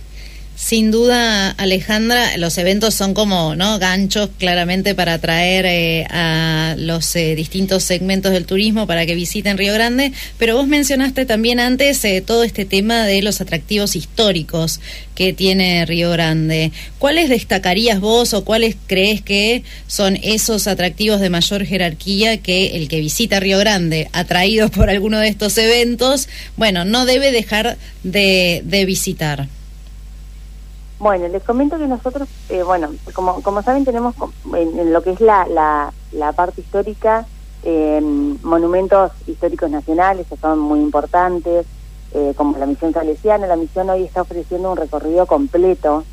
Sin duda, Alejandra, los eventos son como no ganchos claramente para atraer eh, a los eh, distintos segmentos del turismo para que visiten Río Grande, pero vos mencionaste también antes eh, todo este tema de los atractivos históricos que tiene Río Grande. ¿Cuáles destacarías vos o cuáles crees que son esos atractivos de mayor jerarquía que el que visita Río Grande, atraído por alguno de estos eventos, bueno, no debe dejar de visitar? Bueno, les comento que nosotros, eh, bueno, como, como saben, tenemos en, lo que es la, la, parte histórica eh, monumentos históricos nacionales que son muy importantes, eh, como la misión salesiana. La misión hoy está ofreciendo un recorrido completo,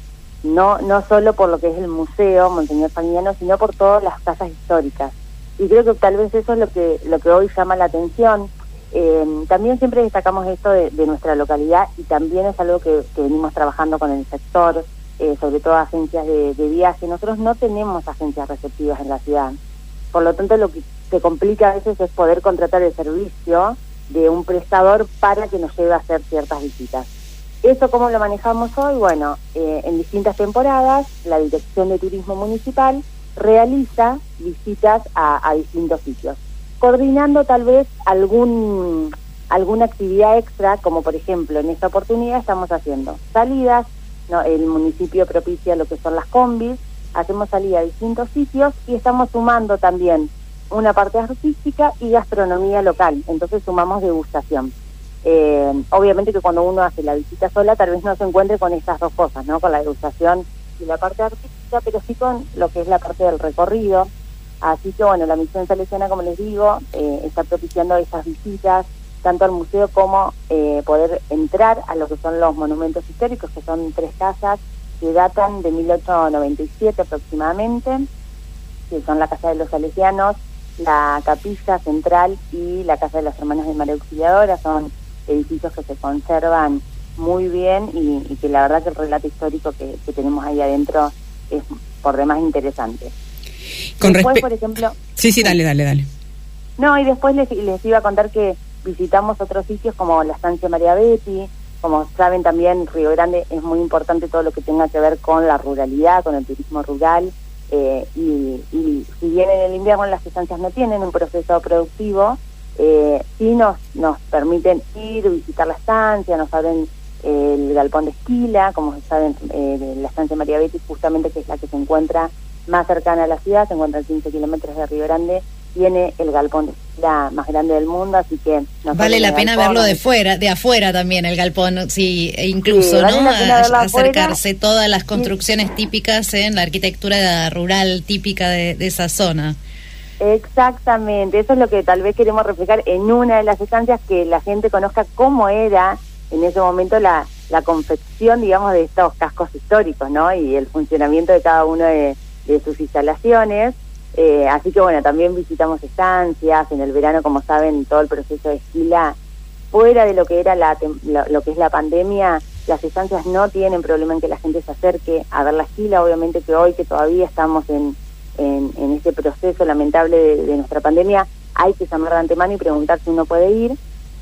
no, no solo por lo que es el museo Monseñor Fagnano, sino por todas las casas históricas. Y creo que tal vez eso es lo que, lo que hoy llama la atención eh, también siempre destacamos esto de, nuestra localidad y también es algo que, venimos trabajando con el sector, eh, sobre todo agencias de, viaje. Nosotros no tenemos agencias receptivas en la ciudad. Por lo tanto, lo que se complica a veces es poder contratar el servicio de un prestador para que nos lleve a hacer ciertas visitas. ¿Eso cómo lo manejamos hoy? Bueno, eh, en distintas temporadas, la Dirección de Turismo Municipal realiza visitas a distintos sitios coordinando tal vez algún alguna actividad extra, como por ejemplo en esta oportunidad estamos haciendo salidas, ¿no? el municipio propicia lo que son las combis, hacemos salida a distintos sitios y estamos sumando también una parte artística y gastronomía local, entonces sumamos degustación. Eh, obviamente que cuando uno hace la visita sola tal vez no se encuentre con estas dos cosas, ¿no? Con la degustación y la parte artística, pero sí con lo que es la parte del recorrido. Así que bueno, la misión salesiana, como les digo, eh, está propiciando esas visitas, tanto al museo como eh, poder entrar a lo que son los monumentos históricos, que son tres casas que datan de 1897 aproximadamente, que son la Casa de los Salesianos, la Capilla Central y la Casa de las Hermanas de María Auxiliadora, son edificios que se conservan muy bien y, que la verdad que el relato histórico que, tenemos ahí adentro es por demás interesante. Con después, por ejemplo... Sí, sí, dale, dale, dale. No, y después les, les iba a contar que visitamos otros sitios como la estancia María Betty, como saben también Río Grande es muy importante todo lo que tenga que ver con la ruralidad, con el turismo rural, eh, y, y, si bien en el invierno las estancias no tienen un proceso productivo, eh, sí nos, nos permiten ir, visitar la estancia, nos abren eh, el galpón de Esquila, como saben, eh, la estancia María Betty, justamente que es la que se encuentra más cercana a la ciudad, se encuentra a 15 kilómetros de Río Grande, tiene el galpón Esquila más grande del mundo, así que... vale la pena verlo de fuera, de afuera también el galpón, sí, e incluso, ¿no? acercarse todas las construcciones típicas en la arquitectura rural típica de esa zona. Exactamente, eso es lo que tal vez queremos reflejar en una de las estancias, que la gente conozca cómo era en ese momento la, la confección, digamos, de estos cascos históricos, ¿no? Y el funcionamiento de cada una de, sus instalaciones. Eh, así que bueno, también visitamos estancias, en el verano, como saben, todo el proceso de esquila, fuera de lo que era la, lo, que es la pandemia, las estancias no tienen problema en que la gente se acerque a ver la esquila, obviamente que hoy que todavía estamos en en, este proceso lamentable de, nuestra pandemia, hay que llamar de antemano y preguntar si uno puede ir.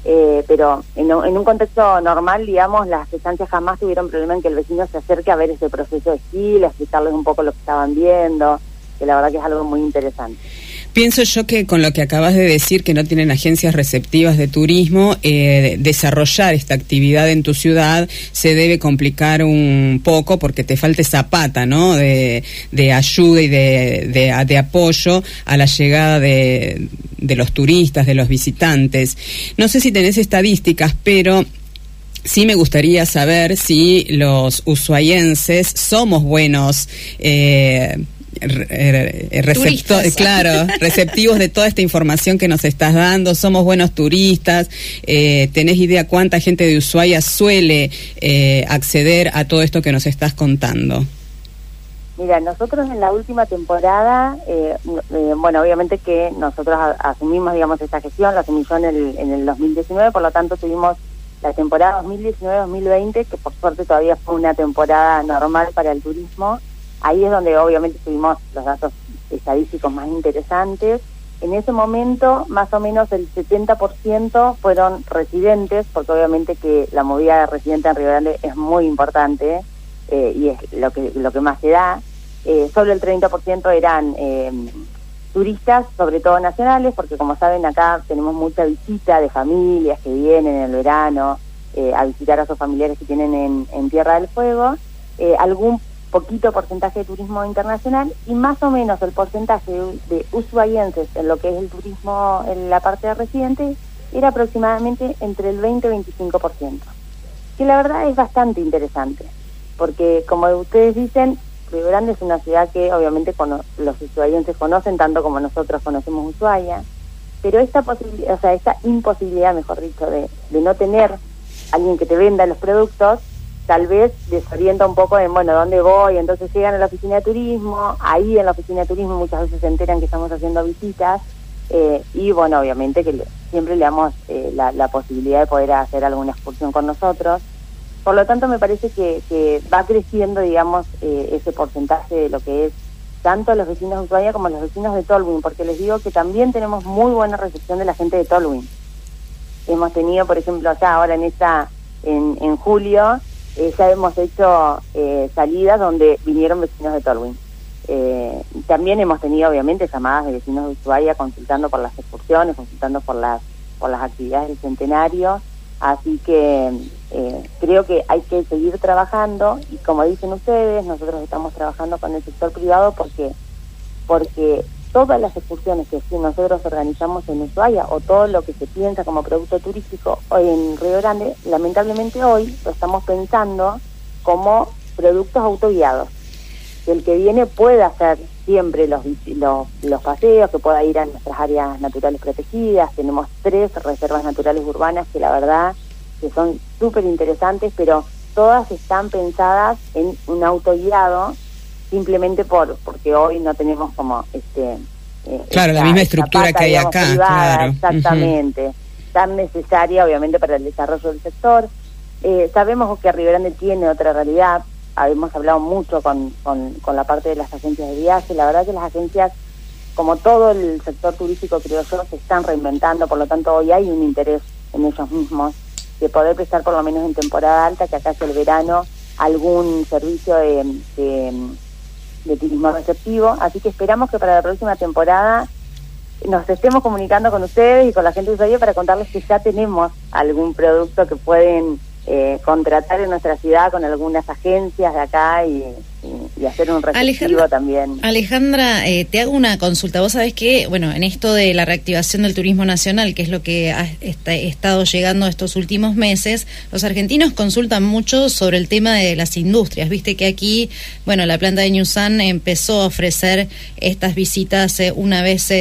Eh, pero en, en, un contexto normal, digamos, las estancias jamás tuvieron problema en que el vecino se acerque a ver ese proceso de esquila, explicarles un poco lo que estaban viendo, que la verdad que es algo muy interesante. Pienso yo que con lo que acabas de decir, que no tienen agencias receptivas de turismo, eh, desarrollar esta actividad en tu ciudad se debe complicar un poco porque te falta esa pata, ¿no? De, ayuda y de, de, apoyo a la llegada de, de los turistas, de los visitantes. No sé si tenés estadísticas, pero Sí me gustaría saber si los usuayenses somos buenos eh, receptor, claro, receptivos de toda esta información que nos estás dando, somos buenos turistas, eh, ¿tenés idea cuánta gente de Ushuaia suele eh, acceder a todo esto que nos estás contando? Mira, nosotros en la última temporada, eh, bueno, obviamente que nosotros asumimos, digamos, esta gestión, la asumí yo en el, en el 2019, por lo tanto tuvimos la temporada 2019-2020, que por suerte todavía fue una temporada normal para el turismo, Ahí es donde obviamente tuvimos los datos estadísticos más interesantes. En ese momento, más o menos el 70% fueron residentes, porque obviamente que la movida de residentes en Río Grande es muy importante eh, y es lo que, lo que más se da. Eh, solo el 30% eran eh, turistas, sobre todo nacionales, porque como saben acá tenemos mucha visita de familias que vienen en el verano eh, a visitar a sus familiares que tienen en, en Tierra del Fuego. algún poquito porcentaje de turismo internacional y más o menos el porcentaje de, usuarienses en lo que es el turismo en la parte de residentes era aproximadamente entre el 20 y 25%, que la verdad es bastante interesante, porque como ustedes dicen, Río Grande es una ciudad que obviamente los usuarienses conocen tanto como nosotros conocemos Ushuaia, pero esta o sea, esta imposibilidad, mejor dicho, de, de no tener alguien que te venda los productos, tal vez desorienta un poco en, bueno, ¿dónde voy? Entonces llegan a la oficina de turismo, ahí en la oficina de turismo muchas veces se enteran que estamos haciendo visitas eh, y, bueno, obviamente que siempre le damos eh, la, posibilidad de poder hacer alguna excursión con nosotros. Por lo tanto, me parece que, que va creciendo, digamos, eh, ese porcentaje de lo que es tanto los vecinos de Ushuaia como los vecinos de Tolwyn, porque les digo que también tenemos muy buena recepción de la gente de Tolwyn. Hemos tenido, por ejemplo, acá ahora en esta, en, en julio, eh, ya hemos hecho eh, salidas donde vinieron vecinos de Tolwyn. Eh, también hemos tenido, obviamente, llamadas de vecinos de Ushuaia consultando por las excursiones, consultando por las, por las actividades del centenario. Así que eh, creo que hay que seguir trabajando y como dicen ustedes, nosotros estamos trabajando con el sector privado porque, porque todas las excursiones que nosotros organizamos en Ushuaia o todo lo que se piensa como producto turístico hoy en Río Grande, lamentablemente hoy lo estamos pensando como productos autoguiados. Que el que viene pueda hacer siempre los, los, los paseos, que pueda ir a nuestras áreas naturales protegidas. Tenemos tres reservas naturales urbanas que la verdad que son súper interesantes, pero todas están pensadas en un auto guiado simplemente por porque hoy no tenemos como este eh, claro la misma estructura que hay acá claro. exactamente. Tan necesaria obviamente para el desarrollo del sector. Eh, sabemos que Río Grande tiene otra realidad. Hemos hablado mucho con, con, con la parte de las agencias de viaje la verdad que las agencias como todo el sector turístico creo yo se están reinventando. Por lo tanto hoy hay un interés en ellos mismos de poder prestar por lo menos en temporada alta, que acá es el verano, algún servicio de, de, turismo receptivo. Así que esperamos que para la próxima temporada nos estemos comunicando con ustedes y con la gente de Ushuaia para contarles que ya tenemos algún producto que pueden eh, contratar en nuestra ciudad con algunas agencias de acá y, hacer un receptivo también. Alejandra, eh, te hago una consulta. Vos sabés que, bueno, en esto de la reactivación del turismo nacional, que es lo que ha estado llegando estos últimos meses, los argentinos consultan mucho sobre el tema de las industrias. Viste que aquí, bueno, la planta de Newsan empezó a ofrecer estas visitas eh, una vez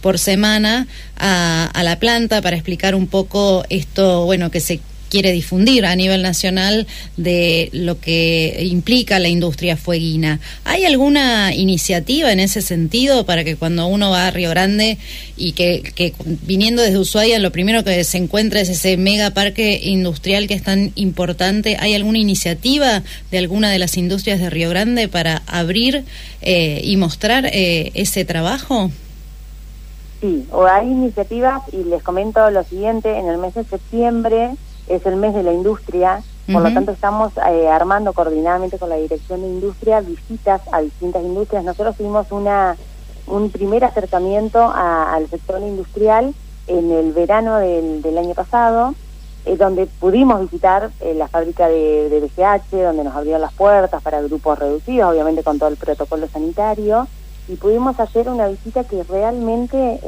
por semana a, a la planta para explicar un poco esto, bueno, que se quiere difundir a nivel nacional de lo que implica la industria fueguina. ¿Hay alguna iniciativa en ese sentido para que cuando uno va a Río Grande y que, viniendo desde Ushuaia lo primero que se encuentra es ese mega parque industrial que es tan importante? ¿Hay alguna iniciativa de alguna de las industrias de Río Grande para abrir eh, y mostrar eh, ese trabajo? Sí, o hay iniciativas y les comento lo siguiente, en el mes de septiembre es el mes de la industria, por lo tanto estamos eh, armando coordinadamente con la Dirección de Industria visitas a distintas industrias. Nosotros tuvimos una un primer acercamiento al sector industrial en el verano del, año pasado, eh, donde pudimos visitar eh, la fábrica de, de BCH, donde nos abrieron las puertas para grupos reducidos, obviamente con todo el protocolo sanitario, y pudimos hacer una visita que realmente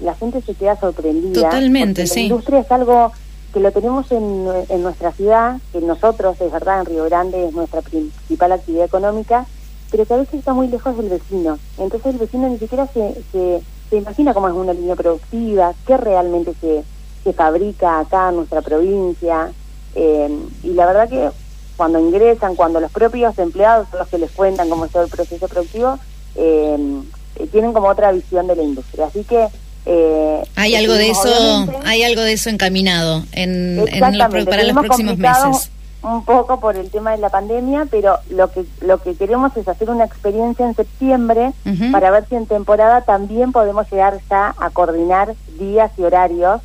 la gente se queda sorprendida. Totalmente, sí. La industria es algo que lo tenemos en, en nuestra ciudad, que nosotros, es verdad, en Río Grande es nuestra principal actividad económica, pero que a veces está muy lejos del vecino. Entonces el vecino ni siquiera se, se, se imagina cómo es una línea productiva, qué realmente se, se fabrica acá en nuestra provincia. Eh, y la verdad que cuando ingresan, cuando los propios empleados son los que les cuentan cómo es todo el proceso productivo, eh, tienen como otra visión de la industria. Así que eh, hay algo de eso, hay algo de eso encaminado en, para los próximos meses. Un poco por el tema de la pandemia, pero lo que lo que queremos es hacer una experiencia en septiembre para ver si en temporada también podemos llegar ya a coordinar días y horarios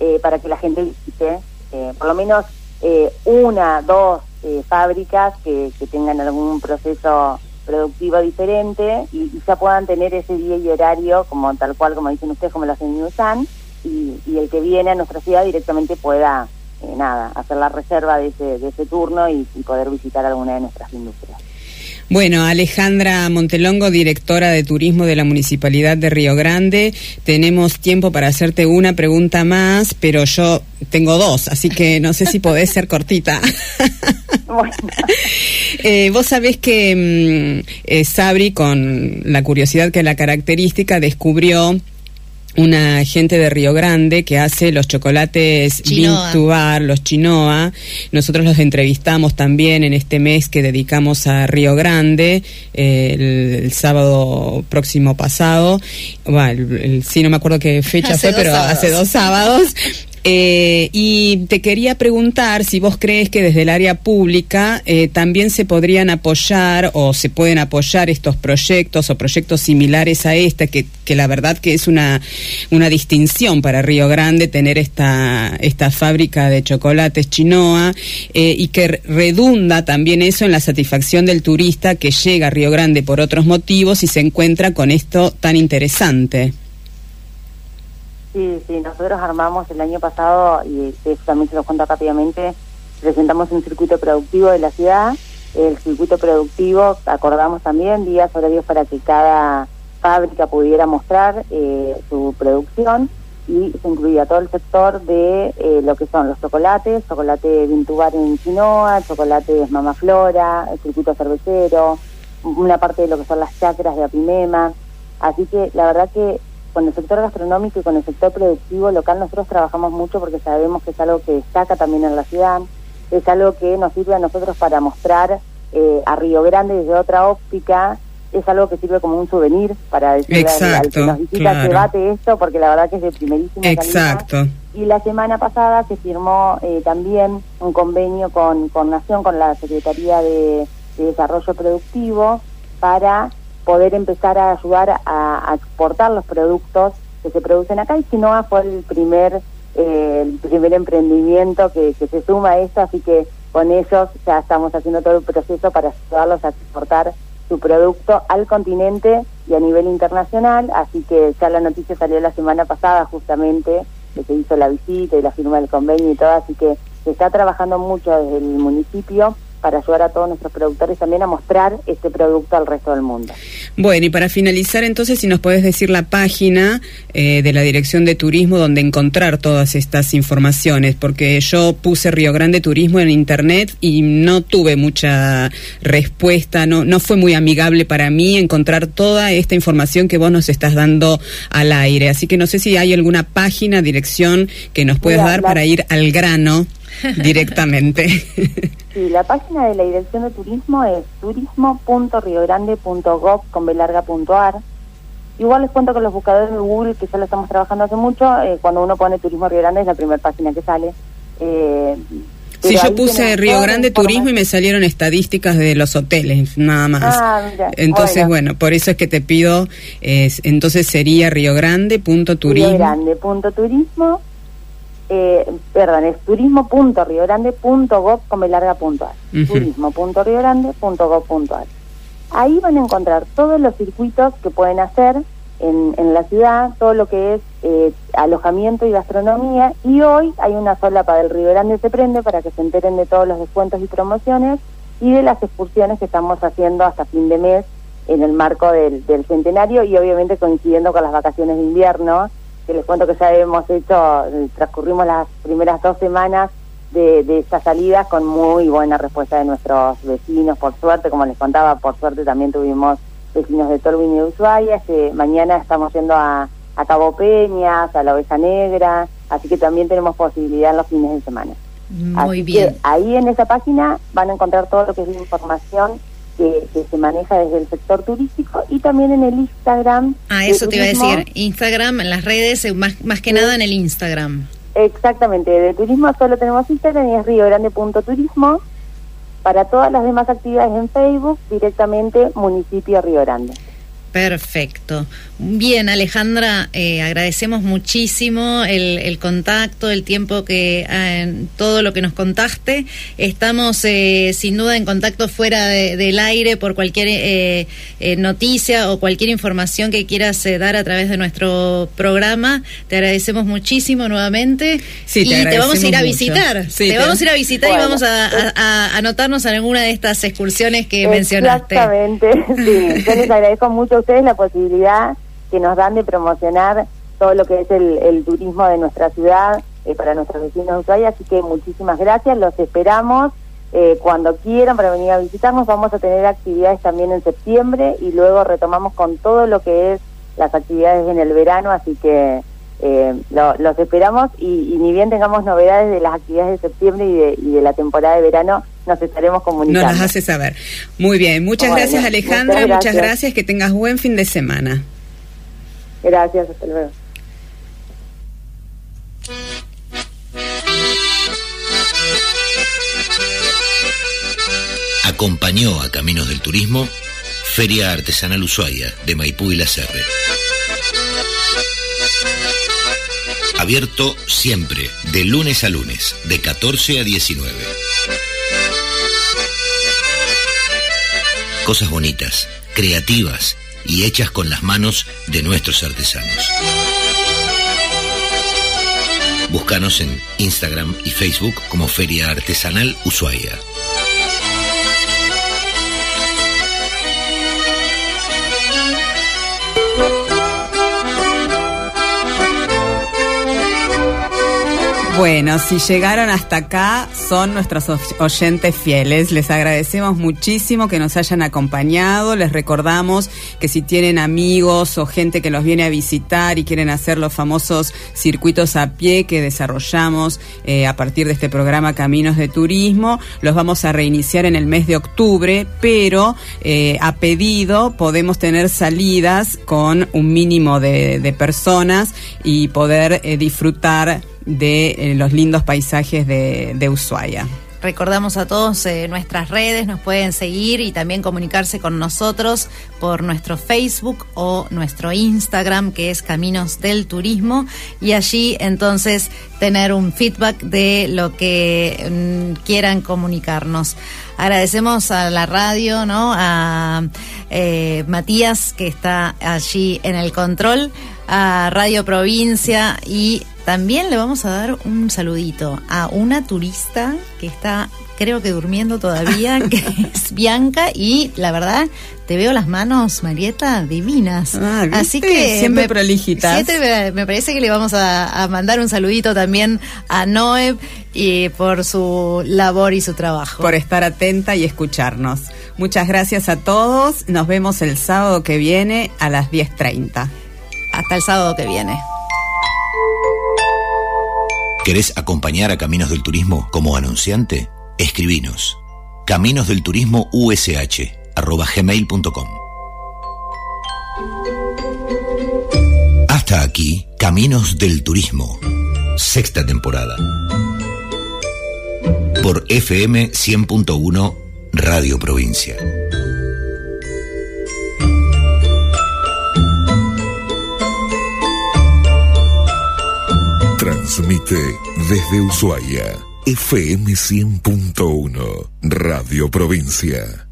eh, para que la gente visite, eh, por lo menos eh, una, dos fábricas que, que tengan algún proceso productiva diferente y, ya puedan tener ese día y horario como tal cual como dicen ustedes como lo hacen en y, y el que viene a nuestra ciudad directamente pueda eh, nada hacer la reserva de ese, de ese turno y, poder visitar alguna de nuestras industrias. Bueno, Alejandra Montelongo, directora de turismo de la Municipalidad de Río Grande, tenemos tiempo para hacerte una pregunta más, pero yo tengo dos, así que no sé si podés ser cortita. Eh, vos sabés que mm, eh, Sabri, con la curiosidad que la característica, descubrió una gente de Río Grande que hace los chocolates Vintubar, los Chinoa. Nosotros los entrevistamos también en este mes que dedicamos a Río Grande, eh, el, sábado próximo pasado. Bueno, el, sí, no me acuerdo qué fecha fue, pero hace dos sábados. Eh, y te quería preguntar si vos crees que desde el área pública eh, también se podrían apoyar o se pueden apoyar estos proyectos o proyectos similares a este, que, que la verdad que es una, una distinción para Río Grande tener esta, esta fábrica de chocolates chinoa eh, y que redunda también eso en la satisfacción del turista que llega a Río Grande por otros motivos y se encuentra con esto tan interesante. Sí, sí, nosotros armamos el año pasado, y eso también se lo cuento rápidamente, presentamos un circuito productivo de la ciudad. El circuito productivo acordamos también días horarios para que cada fábrica pudiera mostrar eh, su producción y se incluía todo el sector de eh, lo que son los chocolates, chocolate Vintubar en Quinoa, chocolate Mama Flora, el circuito cervecero, una parte de lo que son las chacras de Apimema. Así que la verdad que con el sector gastronómico y con el sector productivo local nosotros trabajamos mucho porque sabemos que es algo que destaca también en la ciudad, es algo que nos sirve a nosotros para mostrar eh, a Río Grande desde otra óptica, es algo que sirve como un souvenir para decirle al, que nos visita que bate esto porque la verdad que es de primerísima Exacto. Y la semana pasada se firmó eh, también un convenio con, con Nación, con la Secretaría de Desarrollo Productivo, para poder empezar a ayudar a, exportar los productos que se producen acá. Y Sinoa fue el primer eh, el primer emprendimiento que, se suma a esto, así que con ellos ya estamos haciendo todo el proceso para ayudarlos a exportar su producto al continente y a nivel internacional, así que ya la noticia salió la semana pasada justamente, que se hizo la visita y la firma del convenio y todo, así que se está trabajando mucho desde el municipio para ayudar a todos nuestros productores también a mostrar este producto al resto del mundo. Bueno, y para finalizar entonces, si nos puedes decir la página eh, de la Dirección de Turismo donde encontrar todas estas informaciones, porque yo puse Río Grande Turismo en Internet y no tuve mucha respuesta, no, no fue muy amigable para mí encontrar toda esta información que vos nos estás dando al aire. Así que no sé si hay alguna página, dirección que nos puedas dar para ir al grano directamente. Sí, la página de la Dirección de Turismo es turismo.riogrande.gov con belarga.ar. Igual les cuento que los buscadores de Google, que ya lo estamos trabajando hace mucho, eh, cuando uno pone Turismo Río Grande es la primera página que sale. Eh, Sí, yo puse Río Grande Turismo y me salieron estadísticas de los hoteles, nada más. Ah, entonces, bueno. por eso es que te pido, es, entonces sería Río Grande eh, perdón, es turismo.riogrande.gov con larga puntual. Turismo.riogrande.gov.ar. Ahí van a encontrar todos los circuitos que pueden hacer en, en la ciudad, todo lo que es eh, alojamiento y gastronomía. Y hoy hay una sola para el Río Grande se prende para que se enteren de todos los descuentos y promociones y de las excursiones que estamos haciendo hasta fin de mes en el marco del, del centenario y obviamente coincidiendo con las vacaciones de invierno que les cuento que ya hemos hecho, transcurrimos las primeras dos semanas de, de estas salidas con muy buena respuesta de nuestros vecinos, por suerte, como les contaba, por suerte también tuvimos vecinos de Tolwyn y de Ushuaia, este, mañana estamos yendo a, a Cabo Peñas, a la Oveja Negra, así que también tenemos posibilidad en los fines de semana. Muy bien. ahí en esa página van a encontrar todo lo que es la información que, se maneja desde el sector turístico y también en el Instagram. Ah, eso te iba a decir, Instagram, en las redes, eh, más, más que nada en el Instagram. Exactamente, de turismo solo tenemos Instagram y es Río Grande Turismo. Para todas las demás actividades en Facebook, directamente municipio Río Grande. Perfecto. Bien, Alejandra, eh, agradecemos muchísimo el, contacto, el tiempo que, eh, todo lo que nos contaste. Estamos eh, sin duda en contacto fuera del aire por cualquier noticia o cualquier información que quieras dar a través de nuestro programa. Te agradecemos muchísimo nuevamente y te, vamos a ir a visitar. te, vamos a ir a visitar y vamos a, anotarnos en alguna de estas excursiones que mencionaste. Exactamente, sí. Yo les agradezco mucho a ustedes la posibilidad que nos dan de promocionar todo lo que es el, turismo de nuestra ciudad eh, para nuestros vecinos de Ushuaia, así que muchísimas gracias, los esperamos eh, cuando quieran para venir a visitarnos, vamos a tener actividades también en septiembre y luego retomamos con todo lo que es las actividades en el verano, así que eh, los esperamos y, ni bien tengamos novedades de las actividades de septiembre y de, y de, la temporada de verano, nos estaremos comunicando. Nos las hace saber. Muy bien, muchas gracias Alejandra, muchas gracias. que tengas buen fin de semana. Gracias, hasta luego. Acompañó a Caminos del Turismo Feria Artesanal Ushuaia de Maipú y La Serre. Abierto siempre, de lunes a lunes, de 14 a 19. Cosas bonitas, creativas y hechas con las manos de nuestros artesanos. Búscanos en Instagram y Facebook como Feria Artesanal Ushuaia. Bueno, si llegaron hasta acá, son nuestros oyentes fieles. Les agradecemos muchísimo que nos hayan acompañado. Les recordamos que si tienen amigos o gente que los viene a visitar y quieren hacer los famosos circuitos a pie que desarrollamos eh, a partir de este programa Caminos de Turismo, los vamos a reiniciar en el mes de octubre, pero eh, a pedido podemos tener salidas con un mínimo de, personas y poder eh, disfrutar de eh, los lindos paisajes de, de Ushuaia. Recordamos a todos eh, nuestras redes, nos pueden seguir y también comunicarse con nosotros por nuestro Facebook o nuestro Instagram, que es Caminos del Turismo, y allí entonces tener un feedback de lo que mm, quieran comunicarnos. Agradecemos a la radio, ¿no? A eh, Matías, que está allí en el control, a Radio Provincia y también le vamos a dar un saludito a una turista que está, creo que durmiendo todavía, que es Bianca, y la verdad, te veo las manos, Marieta, divinas. Ah, Así que siempre prolijitas. me, parece que le vamos a, mandar un saludito también a Noeb y por su labor y su trabajo. Por estar atenta y escucharnos. Muchas gracias a todos. Nos vemos el sábado que viene a las 10.30. Hasta el sábado que viene. ¿Querés acompañar a Caminos del Turismo como anunciante? Escribinos. Caminos del Turismo USH gmail.com. Hasta aquí, Caminos del Turismo, sexta temporada. Por FM 100.1 Radio Provincia. Transmite desde Ushuaia, FM 100.1, Radio Provincia.